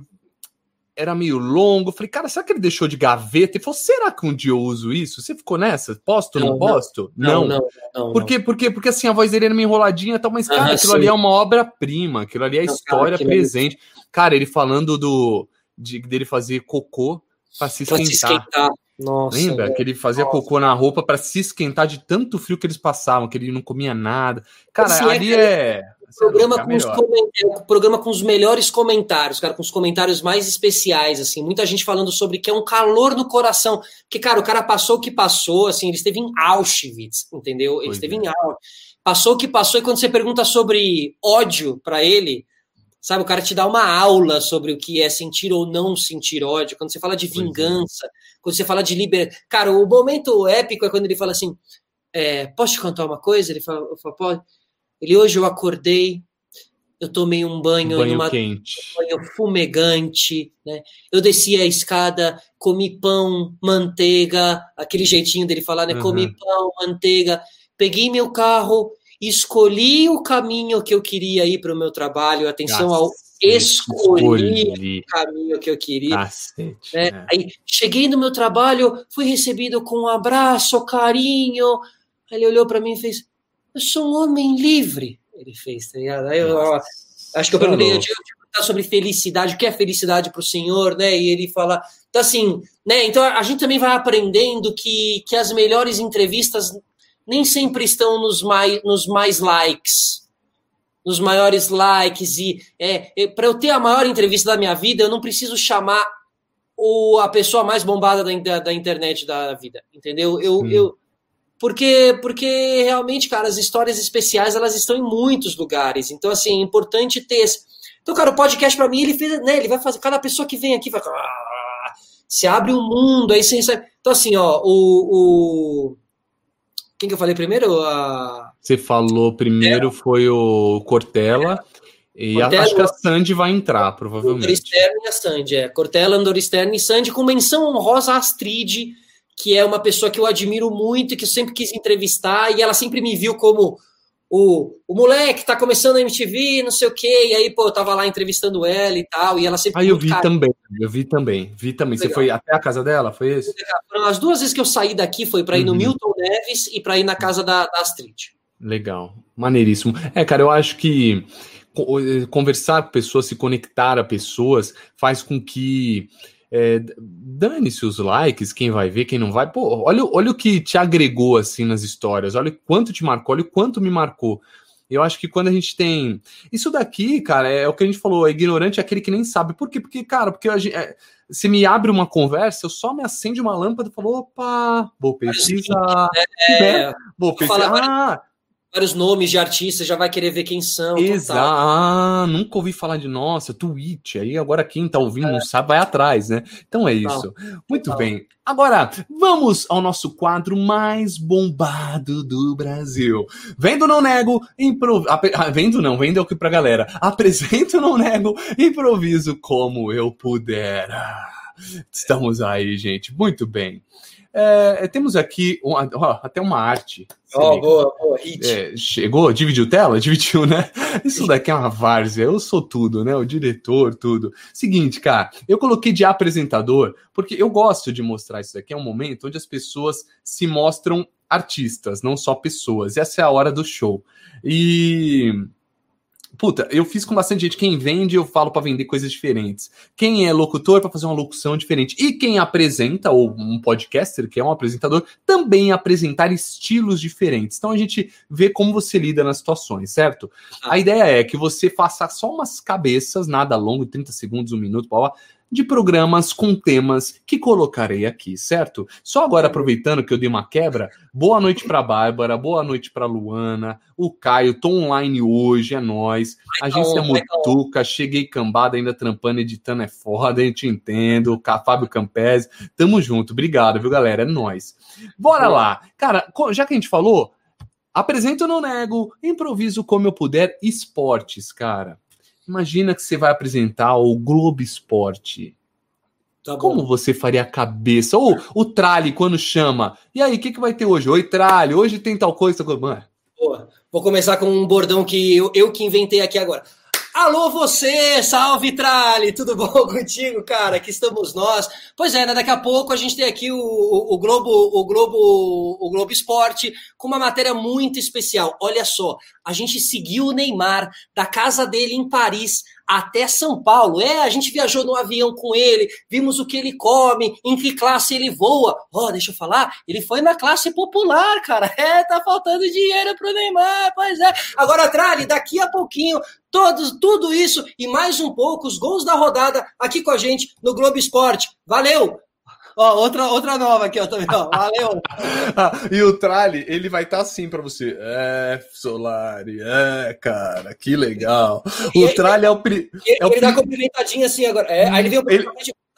era meio longo. Eu falei, cara, será que ele deixou de gaveta? Ele falou, será que um dia eu uso isso? Você ficou nessa? Posto, não, não posto?
Não, não. não, não
Por quê? Porque, porque assim, a voz dele era meio enroladinha e tal, mas, cara, aquilo sim. ali é uma obra-prima, aquilo ali é a história cara, presente. É... Cara, ele falando do de, dele fazer cocô para se esquentar. Se esquentar.
Nossa,
Lembra velho. que ele fazia Nossa. cocô na roupa para se esquentar de tanto frio que eles passavam, que ele não comia nada. Cara, assim, ali é.
Programa, é com os programa com os melhores comentários, cara, com os comentários mais especiais, assim, muita gente falando sobre que é um calor no coração, que, cara, o cara passou o que passou, assim, ele esteve em Auschwitz, entendeu? Ele pois esteve é. em Auschwitz, passou o que passou, e quando você pergunta sobre ódio para ele, Sabe, o cara te dá uma aula sobre o que é sentir ou não sentir ódio. Quando você fala de é. vingança, é. quando você fala de liberdade. Cara, o momento épico é quando ele fala assim: é, Posso te contar uma coisa? Ele fala: Pode. Ele, hoje eu acordei, eu tomei um banho,
um banho numa, quente.
Um banho fumegante, né? Eu desci a escada, comi pão, manteiga, aquele jeitinho dele falar, né? Uhum. Comi pão, manteiga peguei meu carro, escolhi o caminho que eu queria ir para o meu trabalho. Atenção ao escolhi, escolhi, o caminho que eu queria. Cacete, né? É. Aí cheguei no meu trabalho, fui recebido com um abraço, carinho. Aí ele olhou para mim e fez: Eu sou um homem livre. Ele fez, tá ligado? Aí eu, ó, acho que eu perguntei, eu tinha perguntar sobre felicidade, o que é felicidade para o senhor, né? E ele fala. Então, assim, né? Então a gente também vai aprendendo que, que as melhores entrevistas nem sempre estão nos mais, nos mais likes nos maiores likes e é, é para eu ter a maior entrevista da minha vida, eu não preciso chamar o, a pessoa mais bombada da, da internet da vida, entendeu? Eu, eu porque porque realmente, cara, as histórias especiais elas estão em muitos lugares. Então assim, é importante ter esse... Então, cara, o podcast para mim ele fez, né, ele vai fazer cada pessoa que vem aqui vai se abre um mundo aí você Então assim, ó, o, o quem que eu falei primeiro? A...
Você falou primeiro foi o Cortella. E Cortella, acho que a Sandy vai entrar, provavelmente.
Andoristern e a Sandy, é. Cortella, Andoristern e Sandy, com menção honrosa a Astrid, que é uma pessoa que eu admiro muito, que eu sempre quis entrevistar, e ela sempre me viu como o, o moleque tá começando a MTV, não sei o quê, e aí, pô, eu tava lá entrevistando ela e tal, e ela sempre.
Aí eu vi também, eu vi também, vi também. Você foi até a casa dela, foi isso?
As duas vezes que eu saí daqui foi para ir no uhum. Milton Neves e para ir na casa da, da Astrid.
Legal, maneiríssimo. É, cara, eu acho que conversar com pessoas, se conectar a pessoas, faz com que é, dane-se os likes, quem vai ver, quem não vai. Pô, olha, olha o que te agregou assim nas histórias, olha o quanto te marcou, olha o quanto me marcou. Eu acho que quando a gente tem. Isso daqui, cara, é o que a gente falou, é ignorante é aquele que nem sabe. Por quê? Porque, cara, porque gente, é, se me abre uma conversa, eu só me acende uma lâmpada e falo, opa, vou pesquisar. É, é, vou pesquisar. Ah,
vários nomes de artistas, já vai querer ver quem são.
Exato. Ah, nunca ouvi falar de nossa, Twitch. Aí agora quem tá ouvindo é. não sabe, vai atrás, né? Então é isso. Muito Total. bem. Agora, vamos ao nosso quadro mais bombado do Brasil. Vendo não nego, improviso. Ah, vendo não, vendo aqui pra galera. Apresento não nego, improviso como eu puder. Estamos aí, gente. Muito bem. É, temos aqui uma, ó, até uma arte.
Oh, boa, boa,
é, chegou, dividiu tela? [LAUGHS] Dividiu, né? Isso daqui é uma várzea, eu sou tudo, né? O diretor, tudo. Seguinte, cara, eu coloquei de apresentador porque eu gosto de mostrar isso aqui. É um momento onde as pessoas se mostram artistas, não só pessoas. Essa é a hora do show. E Puta, eu fiz com bastante gente. Quem vende, eu falo para vender coisas diferentes. Quem é locutor, para fazer uma locução diferente. E quem apresenta, ou um podcaster, que é um apresentador, também apresentar estilos diferentes. Então a gente vê como você lida nas situações, certo? A ideia é que você faça só umas cabeças, nada longo, 30 segundos, um minuto, blá, blá, de programas com temas que colocarei aqui, certo? Só agora aproveitando que eu dei uma quebra, boa noite para Bárbara, boa noite para Luana, o Caio, tô online hoje, é nós. Agência Mutuca, cheguei cambada ainda trampando, editando é foda, a gente entendo. Fábio Campese, tamo junto, obrigado, viu, galera? É nós. Bora lá. Cara, já que a gente falou, apresento não nego, improviso como eu puder, esportes, cara. Imagina que você vai apresentar o Globo Esporte. Tá Como você faria a cabeça? Ou o Trali, quando chama. E aí, o que, que vai ter hoje? Oi, Trali, hoje tem tal coisa. Mano.
vou começar com um bordão que eu, eu que inventei aqui agora. Alô você, salve Trali, tudo bom [LAUGHS] contigo, cara? Aqui estamos nós. Pois é, né, daqui a pouco a gente tem aqui o, o, o, Globo, o Globo, o Globo Esporte com uma matéria muito especial. Olha só, a gente seguiu o Neymar da casa dele em Paris até São Paulo. É, a gente viajou no avião com ele, vimos o que ele come, em que classe ele voa. Ó, oh, deixa eu falar, ele foi na classe popular, cara. [LAUGHS] É, tá faltando dinheiro pro Neymar, pois é. Agora, Trali, daqui a pouquinho, todos, tudo isso e mais um pouco, os gols da rodada aqui com a gente no Globo Esporte. Valeu! Ó, outra, outra nova aqui, ó, também, ó. Valeu! [LAUGHS]
ah, e o Trali, ele vai estar tá assim para você. É, Solari, é, cara, que legal. O Trali é o. Pri,
ele,
é o
ele dá cumprimentadinha assim agora. É, aí ele veio
ele,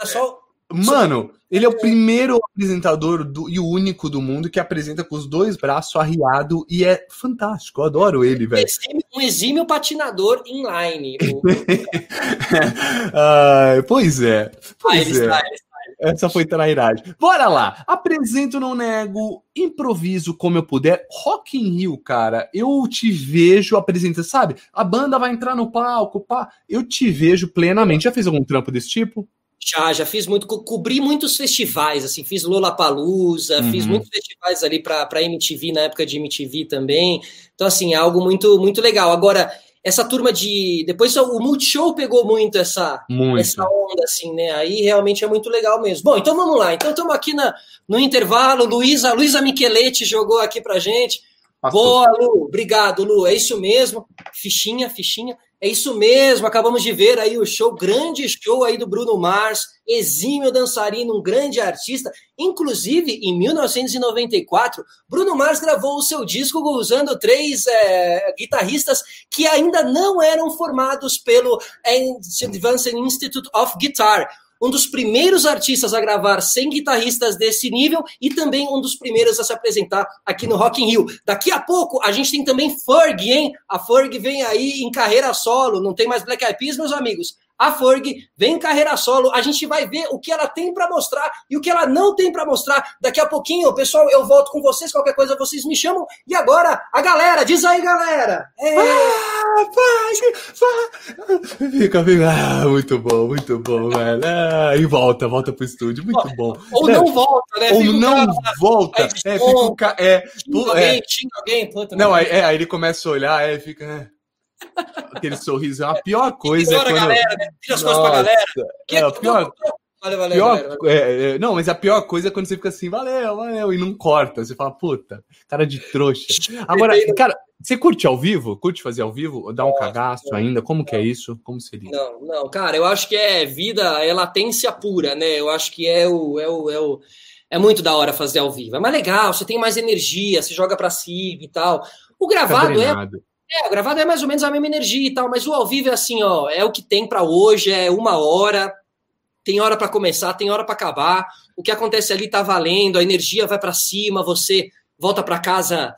é só. Mano, ele é o primeiro apresentador do, e o único do mundo que apresenta com os dois braços arriado e é fantástico. Eu adoro ele, velho.
Um exímio patinador inline. [LAUGHS]
ah, pois é. Pois ah, ele é. está, ele essa foi trairagem. Bora lá. Apresento, não nego, improviso como eu puder. Rock in Rio, cara, eu te vejo apresentando, sabe? A banda vai entrar no palco, pá. Eu te vejo plenamente. Já fez algum trampo desse tipo?
Já, já fiz muito, co cobri muitos festivais, assim, fiz Lollapalooza, uhum. fiz muitos festivais ali para MTV, na época de MTV também. Então, assim, é algo muito, muito legal. Agora, essa turma de. Depois o Multishow pegou muito essa, muito. essa onda, assim, né? Aí realmente é muito legal mesmo. Bom, então vamos lá. Então estamos aqui na, no intervalo. Luísa, Luísa Micheletti jogou aqui pra gente. Passou. Boa, Lu. Obrigado, Lu. É isso mesmo. Fichinha, fichinha. É isso mesmo, acabamos de ver aí o show, grande show aí do Bruno Mars, exímio dançarino, um grande artista. Inclusive, em 1994, Bruno Mars gravou o seu disco usando três é, guitarristas que ainda não eram formados pelo Advanced Institute of Guitar um dos primeiros artistas a gravar sem guitarristas desse nível e também um dos primeiros a se apresentar aqui no Rock in Rio. Daqui a pouco a gente tem também Ferg, hein? A Ferg vem aí em carreira solo, não tem mais Black Eyed Peas, meus amigos a Ferg vem em carreira solo. A gente vai ver o que ela tem para mostrar e o que ela não tem para mostrar. Daqui a pouquinho, pessoal, eu volto com vocês. Qualquer coisa vocês me chamam. E agora, a galera, diz aí, galera. É... Ah,
Fica, fica. Ah, muito bom, muito bom, velho. Ah, e volta, volta pro estúdio. Muito bom.
Ou é. não volta, né?
Ou fica não cara, volta. É, fica o ca... é,
xinga alguém, é. xinga alguém.
Puta, não, aí, é, aí ele começa a olhar, é, fica. É. Aquele sorriso é a pior coisa.
É quando... a galera, né? Tira as coisas pra galera.
Que é, a pior... Valeu, valeu, pior, valeu, é, é, não, mas a pior coisa é quando você fica assim, valeu, valeu, e não corta. Você fala, puta, cara de trouxa. Agora, cara, você curte ao vivo? Curte fazer ao vivo? Dá um cagaço ainda? Como que é isso? Como seria?
Não, não, cara, eu acho que é vida, é latência pura, né? Eu acho que é o, é o, é o é muito da hora fazer ao vivo. É mais legal, você tem mais energia, você joga para cima e tal. O gravado é é, o gravado é mais ou menos a mesma energia e tal, mas o ao vivo é assim, ó, é o que tem para hoje, é uma hora, tem hora para começar, tem hora para acabar. O que acontece ali tá valendo, a energia vai para cima, você volta para casa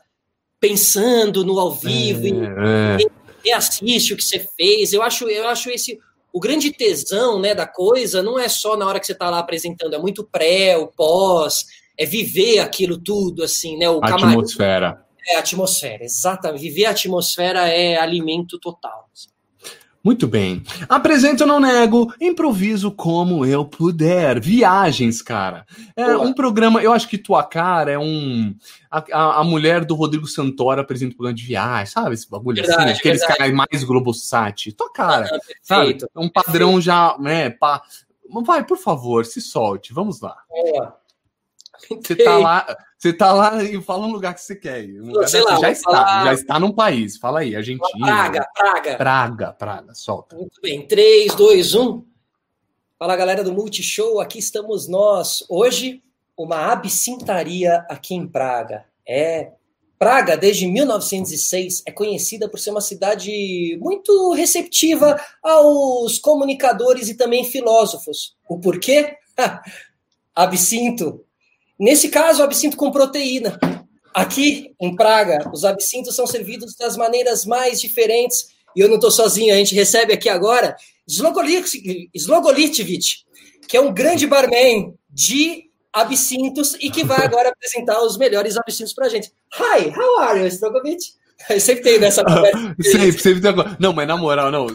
pensando no ao vivo é, e, é. e, assiste o que você fez. Eu acho, eu acho esse o grande tesão, né, da coisa não é só na hora que você tá lá apresentando, é muito pré, o pós, é viver aquilo tudo assim, né, o
a atmosfera.
É a atmosfera, exatamente. Viver a atmosfera é alimento total.
Muito bem. Apresento, não nego, improviso como eu puder. Viagens, cara. É um programa, eu acho que tua cara é um. A, a, mulher do Rodrigo Santoro apresenta um programa de viagem, sabe? Esse bagulho assim, verdade, assim, aqueles caras mais Globosat. Tua cara. Ah, sabe? Um padrão perfeito. já, né? Pá. Vai, por favor, se solte. Vamos lá. Boa. Você tá lá, você tá lá e fala um lugar que você quer. Um lá, já está, falar... já está num país. Fala aí, Argentina.
Praga, Praga.
Praga, Praga, solta.
Muito bem, 3, 2, 1. Fala galera do Multishow, aqui estamos nós. Hoje, uma absintaria aqui em Praga. É Praga, desde 1906, é conhecida por ser uma cidade muito receptiva aos comunicadores e também filósofos. O porquê? [LAUGHS] Absinto Nesse caso, absinto com proteína. Aqui, em Praga, os absintos são servidos das maneiras mais diferentes. E eu não estou sozinho, a gente recebe aqui agora Slogolitevich, que é um grande barman de absintos e que vai agora apresentar os melhores absintos para a gente. Hi, how are you, Slogolitevich? Eu sempre nessa [LAUGHS] conversa.
sempre, sempre tem Não, mas na moral, não,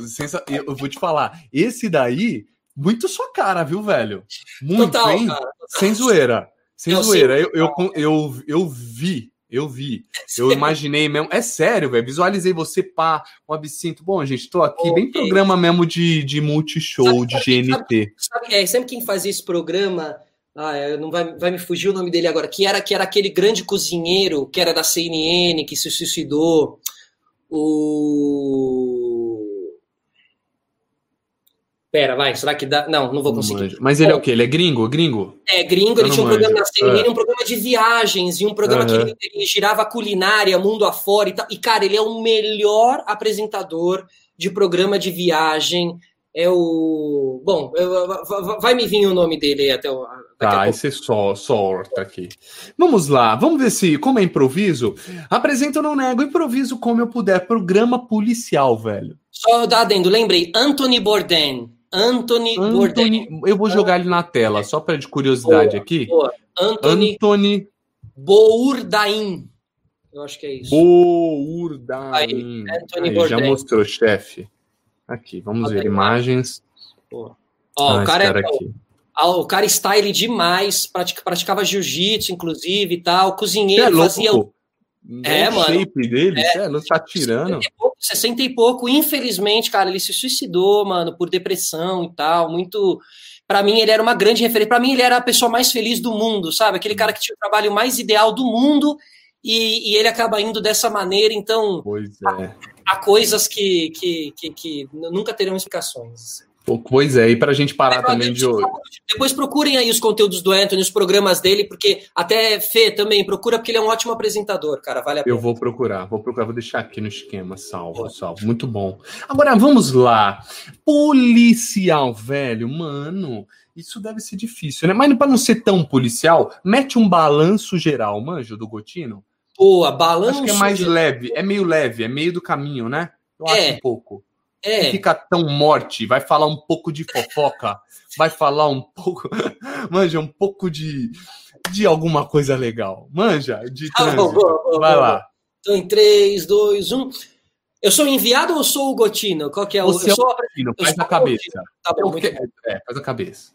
eu vou te falar, esse daí, muito sua cara, viu, velho? Muito, total, hein? Cara, total. Sem zoeira. Sem não, zoeira, eu, eu, eu, eu vi, eu vi. Eu imaginei mesmo. É sério, velho. Visualizei você, pá, um absinto. Bom, gente, tô aqui, bem programa mesmo de, de multishow, de GNT.
Sabe, sabe, é, sempre quem fazia esse programa. Ah, é, não vai, vai me fugir o nome dele agora. Que era, que era aquele grande cozinheiro que era da CNN, que se suicidou. O. Pera, vai, será que dá? Não, não vou conseguir.
Mas ele Bom, é o quê? Ele é gringo? Gringo?
É, gringo, ele tinha um programa na CNN, é. um programa de viagens, e um programa uhum. que ele, ele, girava culinária, mundo afora e tal. E, cara, ele é o melhor apresentador de programa de viagem. É o. Bom, vai me vir o nome dele até o.
Tá, esse só sorta aqui. Vamos lá, vamos ver se, como é improviso, apresento não nego, improviso como eu puder. Programa policial, velho.
Só dá adendo, lembrei, Anthony Bourdain Anthony,
Anthony Eu vou jogar ele na tela, só para de curiosidade boa, aqui. Boa.
Anthony, Anthony Bourdain. Eu acho que é isso.
Bourdain. Aí, já mostrou, chefe. Aqui, vamos ver imagens.
Ó, ah, o cara, cara é, aqui. O cara style demais, praticava jiu-jitsu, inclusive e tal. Cozinheiro, é fazia.
É, o mano. shape dele, é, é, não tá tirando.
60 e pouco, infelizmente, cara, ele se suicidou, mano, por depressão e tal, muito para mim ele era uma grande referência. Para mim ele era a pessoa mais feliz do mundo, sabe? Aquele cara que tinha o trabalho mais ideal do mundo e, e ele acaba indo dessa maneira. Então,
é.
há, há, coisas que, que, que, que, nunca terão explicações.
Pois é, e para a gente parar também de hoje.
Depois procurem aí os conteúdos do Anthony, os programas dele, porque até Fê também procura, porque ele é um ótimo apresentador, cara. Vale a
pena. Eu vou procurar, vou procurar, vou deixar aqui no esquema, salvo, salvo. Muito bom. Agora vamos lá. Policial, velho, mano. Isso deve ser difícil, né? Mas para não ser tão policial, mete um balanço geral, manjo do Gotino.
Boa, balanço.
Acho que é mais leve, é meio leve, é meio do caminho, né? Eu é. acho um pouco. É. Fica tão morte, vai falar um pouco de fofoca, vai falar um pouco, [LAUGHS] manja, um pouco de, de alguma coisa legal. Manja, de ah, vai lá.
Então, em 3, 2, 1. Eu sou enviado ou sou o Gotino? Qual que é o.
Você
eu
é
sou,
Gotino, faz a cabeça. Tá bom. É, faz a cabeça.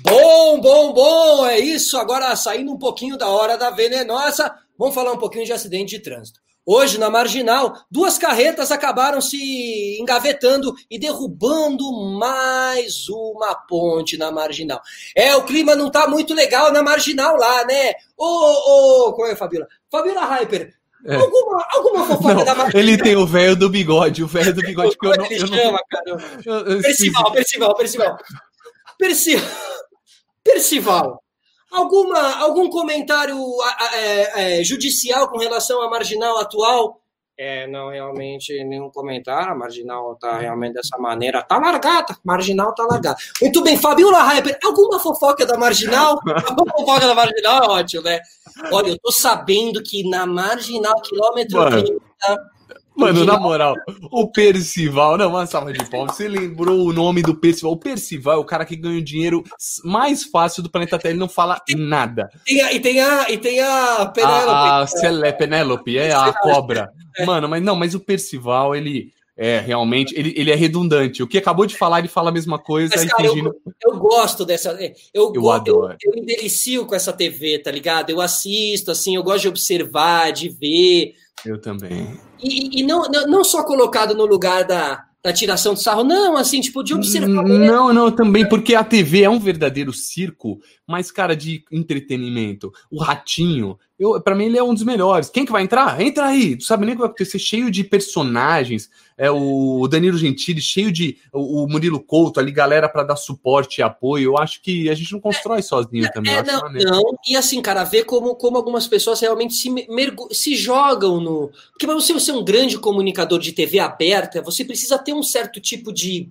Bom, bom, bom, é isso. Agora, saindo um pouquinho da hora da venenosa, vamos falar um pouquinho de acidente de trânsito. Hoje, na marginal, duas carretas acabaram se engavetando e derrubando mais uma ponte na marginal. É, o clima não tá muito legal na marginal lá, né? Ô, ô, qual é, Fabiola? Fabiola Hyper, é. Alguma, alguma fofoca
não,
da marginal?
Ele tem o velho do bigode, o velho do bigode que eu não. Ele eu chama,
não... cara. Percival, Percival, Percival. Percival. Percival. Alguma, algum comentário é, é, judicial com relação à marginal atual? É, não, realmente nenhum comentário. A marginal está realmente dessa maneira. Tá largada, marginal tá largada. Muito bem, Fabiola Hyper, alguma fofoca da marginal? [LAUGHS] alguma fofoca da marginal é ótimo, né? Olha, eu tô sabendo que na marginal, quilômetro Mano. 30,
Mano, na moral, o Percival, não, uma salva de palmas. Você lembrou o nome do Percival? O Percival é o cara que ganha o dinheiro mais fácil do planeta Terra, ele não fala nada.
E tem a, e tem a, e tem a Penélope.
A, a Celé, Penélope, é a cobra. Mano, mas não, mas o Percival, ele é realmente, ele, ele é redundante. O que acabou de falar, ele fala a mesma coisa. Mas, cara,
fingindo... eu, eu, gosto dessa. É, eu, eu, adoro. Eu, eu me delicio com essa TV, tá ligado? Eu assisto, assim, eu gosto de observar, de ver.
Eu também.
E, e não, não só colocado no lugar da, da tiração de sarro, não, assim, tipo, de observar.
Não, não, também, porque a TV é um verdadeiro circo, mas, cara, de entretenimento. O Ratinho, eu, para mim, ele é um dos melhores. Quem que vai entrar? Entra aí. Tu sabe nem o que vai acontecer. Cheio de personagens. É o Danilo Gentili, cheio de. O, Murilo Couto ali, galera para dar suporte e apoio. Eu acho que a gente não constrói é, sozinho é, também. É,
não, não, e assim, cara, ver como, como algumas pessoas realmente se, mergu... se jogam no. Porque para você ser um grande comunicador de TV aberta, você precisa ter um certo tipo de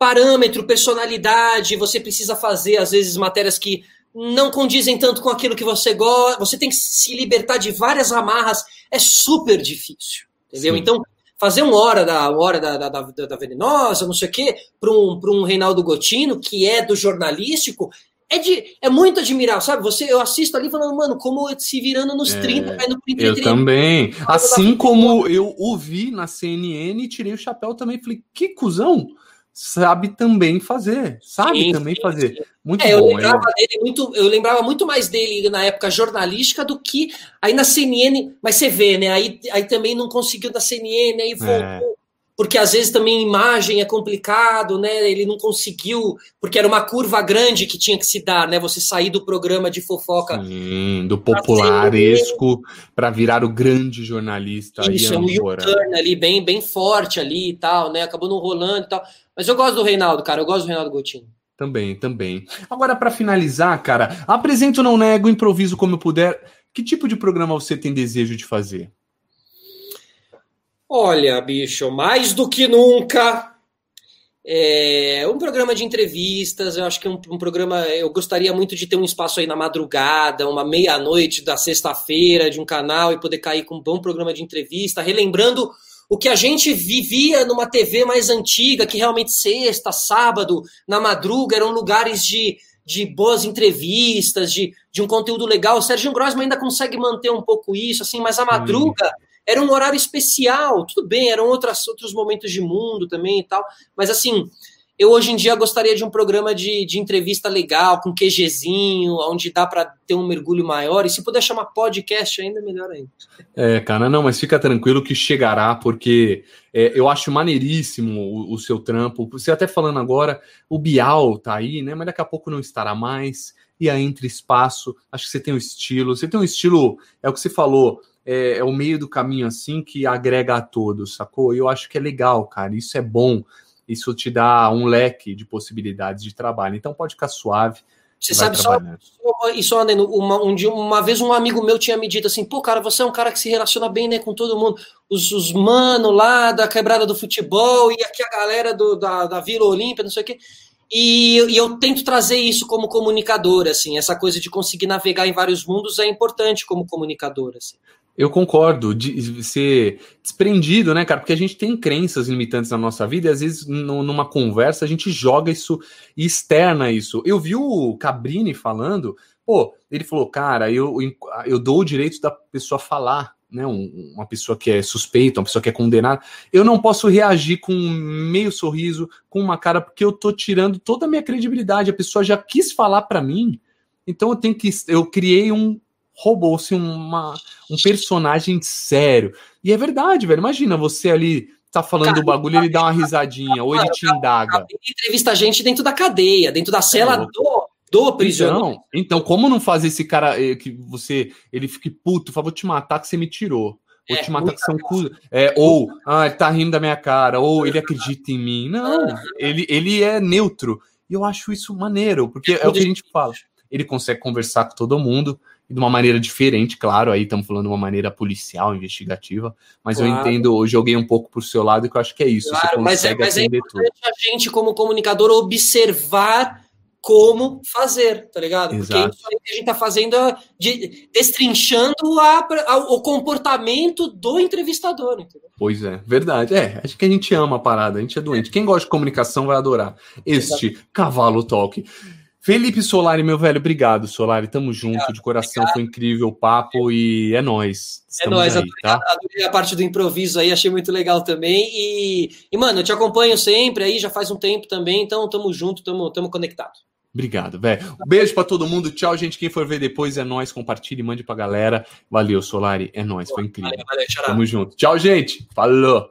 parâmetro, personalidade, você precisa fazer, às vezes, matérias que não condizem tanto com aquilo que você gosta, você tem que se libertar de várias amarras, é super difícil, entendeu? Sim. Então, fazer uma hora da hora da, da, da, da venenosa, não sei o quê, para um, um Reinaldo Gotino, que é do jornalístico, é, de, é muito admirável, sabe? Você, eu assisto ali falando, mano, como se virando nos é, 30,
caindo pro Eu também. Assim como eu ouvi na CNN e tirei o chapéu também. Falei, que cuzão! Sabe também fazer, sabe sim, também sim, fazer. Sim. Muito é, bom.
Eu lembrava, é. dele muito, eu lembrava muito mais dele na época jornalística do que aí na CNN, mas você vê, né? Aí, aí também não conseguiu da CNN, aí voltou. É. Porque às vezes também imagem é complicado, né? Ele não conseguiu, porque era uma curva grande que tinha que se dar, né? Você sair do programa de fofoca.
Sim, do popularesco para virar o grande jornalista.
Isso, um turn ali, bem, bem forte ali e tal, né? Acabou não rolando e tal. Mas eu gosto do Reinaldo, cara. Eu gosto do Reinaldo Coutinho.
Também, também. Agora, para finalizar, cara, apresento não nego, improviso como eu puder. Que tipo de programa você tem desejo de fazer?
Olha, bicho, mais do que nunca. É um programa de entrevistas. Eu acho que é um, um programa. Eu gostaria muito de ter um espaço aí na madrugada, uma meia-noite da sexta-feira de um canal e poder cair com um bom programa de entrevista, relembrando o que a gente vivia numa TV mais antiga, que realmente sexta, sábado, na madruga, eram lugares de, de boas entrevistas, de, de um conteúdo legal. O Sérgio Grossman ainda consegue manter um pouco isso, assim, mas a madruga hum. era um horário especial. Tudo bem, eram outras, outros momentos de mundo também e tal, mas assim eu hoje em dia gostaria de um programa de, de entrevista legal, com QGzinho, onde dá para ter um mergulho maior. E se puder chamar podcast ainda, melhor ainda.
É, cara, não, mas fica tranquilo que chegará, porque é, eu acho maneiríssimo o, o, seu trampo. Você até falando agora, o Bial tá aí, né? Mas daqui a pouco não estará mais. E aí entre espaço, acho que você tem um estilo. Você tem um estilo, é o que você falou, é, é o meio do caminho assim que agrega a todos, sacou? Eu acho que é legal, cara. Isso é bom isso te dá um leque de possibilidades de trabalho. Então pode ficar suave.
Você sabe só, isso, Andeno, uma, um dia, uma vez um amigo meu tinha me dito assim, pô, cara, você é um cara que se relaciona bem, né, com todo mundo, os, os mano lá da quebrada do futebol e aqui a galera do, da, da Vila Olímpia, não sei o quê. E, e, eu tento trazer isso como comunicador, assim, essa coisa de conseguir navegar em vários mundos é importante como comunicador, assim.
Eu concordo, de ser desprendido, né, cara? Porque a gente tem crenças limitantes na nossa vida e às vezes numa conversa a gente joga isso e externa isso. Eu vi o Cabrini falando, pô, ele falou, cara, eu, eu dou o direito da pessoa falar, né? Um, uma pessoa que é suspeita, uma pessoa que é condenada. Eu não posso reagir com um meio sorriso, com uma cara, porque eu tô tirando toda a minha credibilidade. A pessoa já quis falar para mim, então eu tenho que. Eu criei um roubou-se uma, um personagem sério. E é verdade, velho. Imagina você ali tá falando cara, do bagulho, ele dá uma [LAUGHS] risadinha, ou ele te indaga.
Ele entrevista a gente dentro da cadeia, dentro da cela é do, do prisioneiro.
Então, então, como não fazer esse cara eh, que você ele fique puto, fala, vou te matar que você me tirou. Vou é, te matar que são cu... é, ou ah, ele tá rindo da minha cara, ou ele acredita em mim. Não, ele, ele é neutro. E eu acho isso maneiro, porque é o que a gente fala. Ele consegue conversar com todo mundo, de uma maneira diferente, claro, aí estamos falando de uma maneira policial, investigativa, mas claro. eu entendo, eu joguei um pouco por seu lado que eu acho que é isso.
Claro, mas é, mas é importante tudo. a gente, como comunicador, observar como fazer, tá ligado? Exato. Porque isso aí que a gente tá fazendo é de, destrinchando a, a, o comportamento do entrevistador, entendeu?
Pois é, verdade. É, acho que a gente ama a parada, a gente é doente. Quem gosta de comunicação vai adorar este Exato. cavalo talk. Felipe Solari, meu velho, obrigado, Solari. Tamo junto, obrigado, de coração, obrigado. foi incrível o papo e é nóis.
é nóis, aí, adorei, tá? adorei a parte do improviso aí, achei muito legal também. E, e, mano, eu te acompanho sempre aí, já faz um tempo também, então tamo junto, tamo, tamo conectado.
Obrigado, velho. Um beijo para todo mundo. Tchau, gente. Quem for ver depois é nós. Compartilhe, mande pra galera. Valeu, Solari. É nós. Foi incrível. Valeu, valeu, Tamo junto. Tchau, gente. Falou.